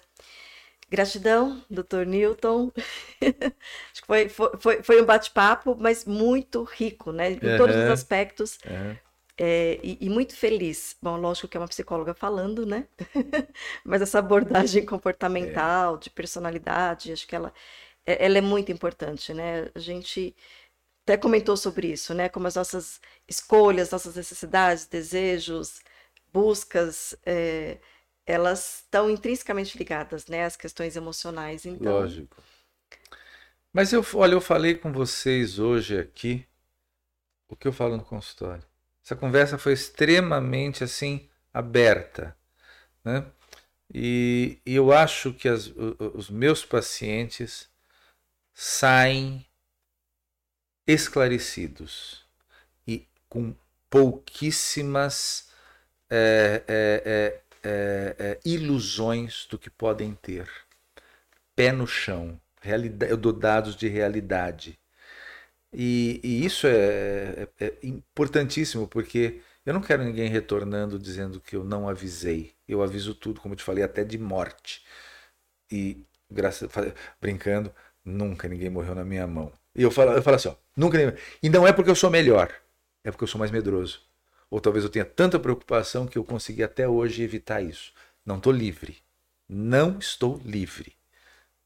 Gratidão, doutor Newton. Acho que foi, foi, foi um bate-papo, mas muito rico, né? Em uhum. todos os aspectos. Uhum. É, e, e, muito feliz. Bom, lógico que é uma psicóloga falando, né? mas essa abordagem comportamental, é. de personalidade, acho que ela, é, ela é muito importante, né? A gente até comentou sobre isso, né? Como as nossas escolhas, nossas necessidades, desejos, buscas, é, elas estão intrinsecamente ligadas, né? Às questões emocionais. Então... Lógico. Mas eu, olha, eu falei com vocês hoje aqui o que eu falo no consultório. Essa conversa foi extremamente assim aberta, né? E, e eu acho que as, os meus pacientes saem esclarecidos e com pouquíssimas é, é, é, ilusões do que podem ter. Pé no chão. Realidade, eu dou dados de realidade. E, e isso é, é, importantíssimo, porque eu não quero ninguém retornando dizendo que eu não avisei. Eu aviso tudo, como eu te falei, até de morte. E, graças, brincando, nunca ninguém morreu na minha mão. E eu falo, eu falo assim, ó, nunca ninguém... E não é porque eu sou melhor, é porque eu sou mais medroso. Ou talvez eu tenha tanta preocupação que eu consegui até hoje evitar isso. Não estou livre. Não estou livre.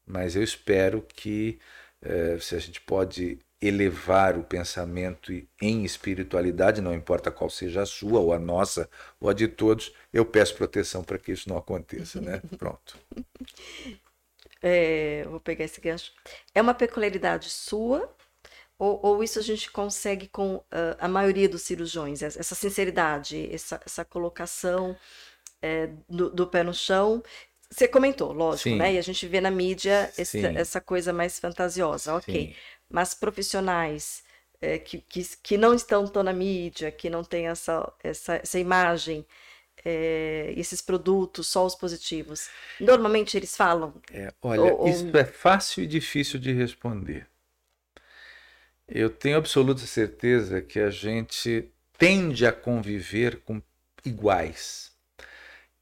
Mas eu espero que, eh, se a gente pode elevar o pensamento em espiritualidade, não importa qual seja a sua, ou a nossa, ou a de todos, eu peço proteção para que isso não aconteça, né? Pronto. É, vou pegar esse gancho. É uma peculiaridade sua ou, ou isso a gente consegue com uh, a maioria dos cirurgiões? Essa sinceridade, essa, essa colocação é, do, do, pé no chão. Você comentou, lógico, Sim. né? E a gente vê na mídia essa, essa coisa mais fantasiosa, ok. Sim. Mas profissionais é, que, que, que não estão tão na mídia, que não têm essa, essa, essa imagem, é, esses produtos, só os positivos? Normalmente eles falam. É, olha, ou, isso ou... é fácil e difícil de responder. Eu tenho absoluta certeza que a gente tende a conviver com iguais,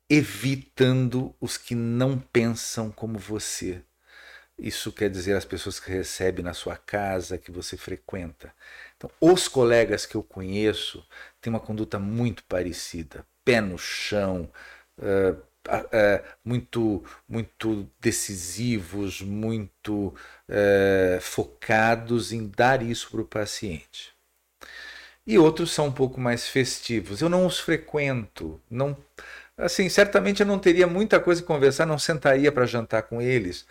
evitando os que não pensam como você. Isso quer dizer as pessoas que recebe na sua casa, que você frequenta. Então, os colegas que eu conheço têm uma conduta muito parecida pé no chão, uh, uh, muito, muito decisivos, muito uh, focados em dar isso para o paciente. E outros são um pouco mais festivos. Eu não os frequento, não, assim, certamente eu não teria muita coisa a conversar, não sentaria para jantar com eles.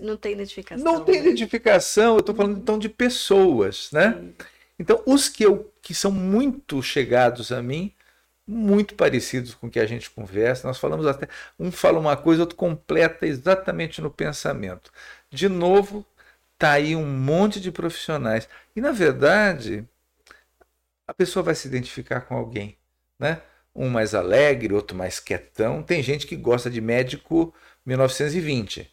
Não tem identificação. Não tem né? identificação, eu estou falando então de pessoas, né? Sim. Então, os que, eu, que são muito chegados a mim, muito parecidos com o que a gente conversa. Nós falamos até, um fala uma coisa, outro completa exatamente no pensamento. De novo, tá aí um monte de profissionais. E na verdade, a pessoa vai se identificar com alguém, né? Um mais alegre, outro mais quietão. Tem gente que gosta de médico 1920.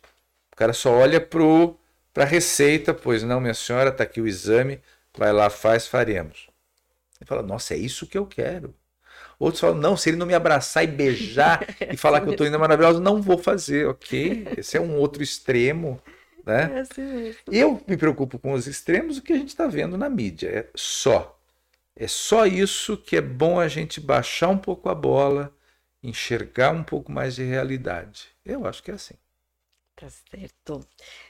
O cara só olha pro para a receita, pois não, minha senhora, está aqui o exame, vai lá, faz, faremos. Ele fala, nossa, é isso que eu quero. Outros falam, não, se ele não me abraçar e beijar e falar que eu estou indo maravilhoso, não vou fazer, ok? Esse é um outro extremo. Né? É assim mesmo. Eu me preocupo com os extremos, o que a gente está vendo na mídia. É só. É só isso que é bom a gente baixar um pouco a bola, enxergar um pouco mais de realidade. Eu acho que é assim. Tá certo.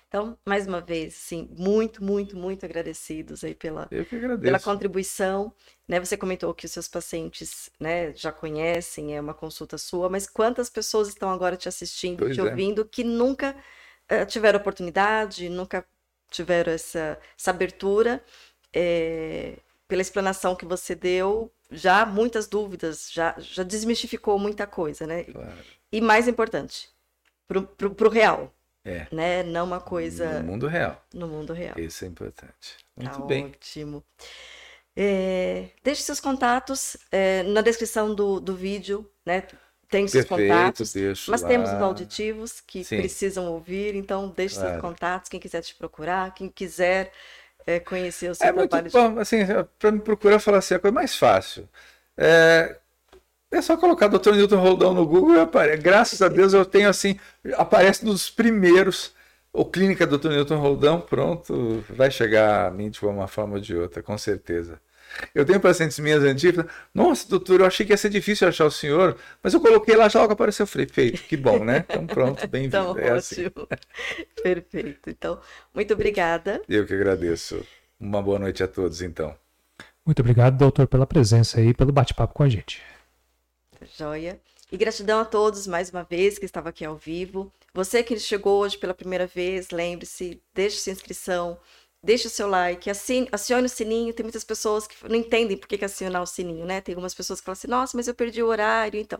Então, mais uma vez, sim, muito, muito, muito agradecidos aí pela, pela contribuição. Né? Você comentou que os seus pacientes né, já conhecem, é uma consulta sua, mas quantas pessoas estão agora te assistindo, pois te é. ouvindo, que nunca uh, tiveram oportunidade, nunca tiveram essa, essa abertura, é, pela explanação que você deu, já muitas dúvidas, já, já desmistificou muita coisa, né? Claro. E mais importante, para o real, é. Né? Não uma coisa. No mundo real. No mundo real. Isso é importante. Muito tá bem. Ótimo. É, deixe seus contatos é, na descrição do, do vídeo, né? Tem seus Perfeito, contatos. Deixo mas lá. temos os auditivos que Sim. precisam ouvir, então deixe claro. seus contatos, quem quiser te procurar, quem quiser é, conhecer o seu é trabalho. Muito bom, de... assim, para me procurar falar assim, a coisa mais fácil. É, É só colocar Dr. Newton Roldão no Google e aparece. Graças a Deus eu tenho assim, aparece nos primeiros. O Clínica Dr. Newton Roldão, pronto, vai chegar a mim de uma forma ou de outra, com certeza. Eu tenho pacientes minhas antigas, nossa, doutor, eu achei que ia ser difícil achar o senhor, mas eu coloquei lá já logo apareceu feito, que bom, né? Então pronto, bem-vindo. Então, é assim. Perfeito. Então, muito obrigada. Eu que agradeço. Uma boa noite a todos, então. Muito obrigado, doutor, pela presença aí, pelo bate-papo com a gente. Joia. E gratidão a todos mais uma vez que estava aqui ao vivo. Você que chegou hoje pela primeira vez, lembre-se, deixe sua inscrição, deixe o seu like, assine, acione o sininho. Tem muitas pessoas que não entendem por que, que acionar o sininho, né? Tem algumas pessoas que falam assim, nossa, mas eu perdi o horário. Então,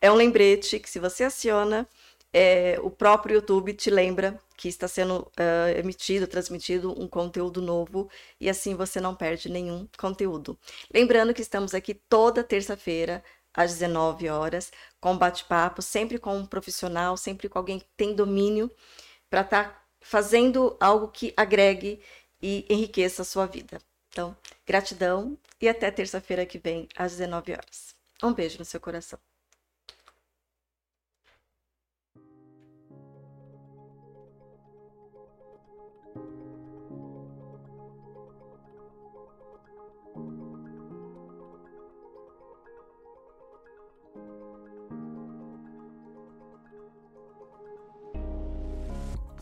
é um lembrete que se você aciona, é, o próprio YouTube te lembra que está sendo uh, emitido, transmitido um conteúdo novo e assim você não perde nenhum conteúdo. Lembrando que estamos aqui toda terça-feira às 19 horas, com bate-papo, sempre com um profissional, sempre com alguém que tem domínio, para estar tá fazendo algo que agregue e enriqueça a sua vida. Então, gratidão e até terça-feira que vem, às 19 horas. Um beijo no seu coração.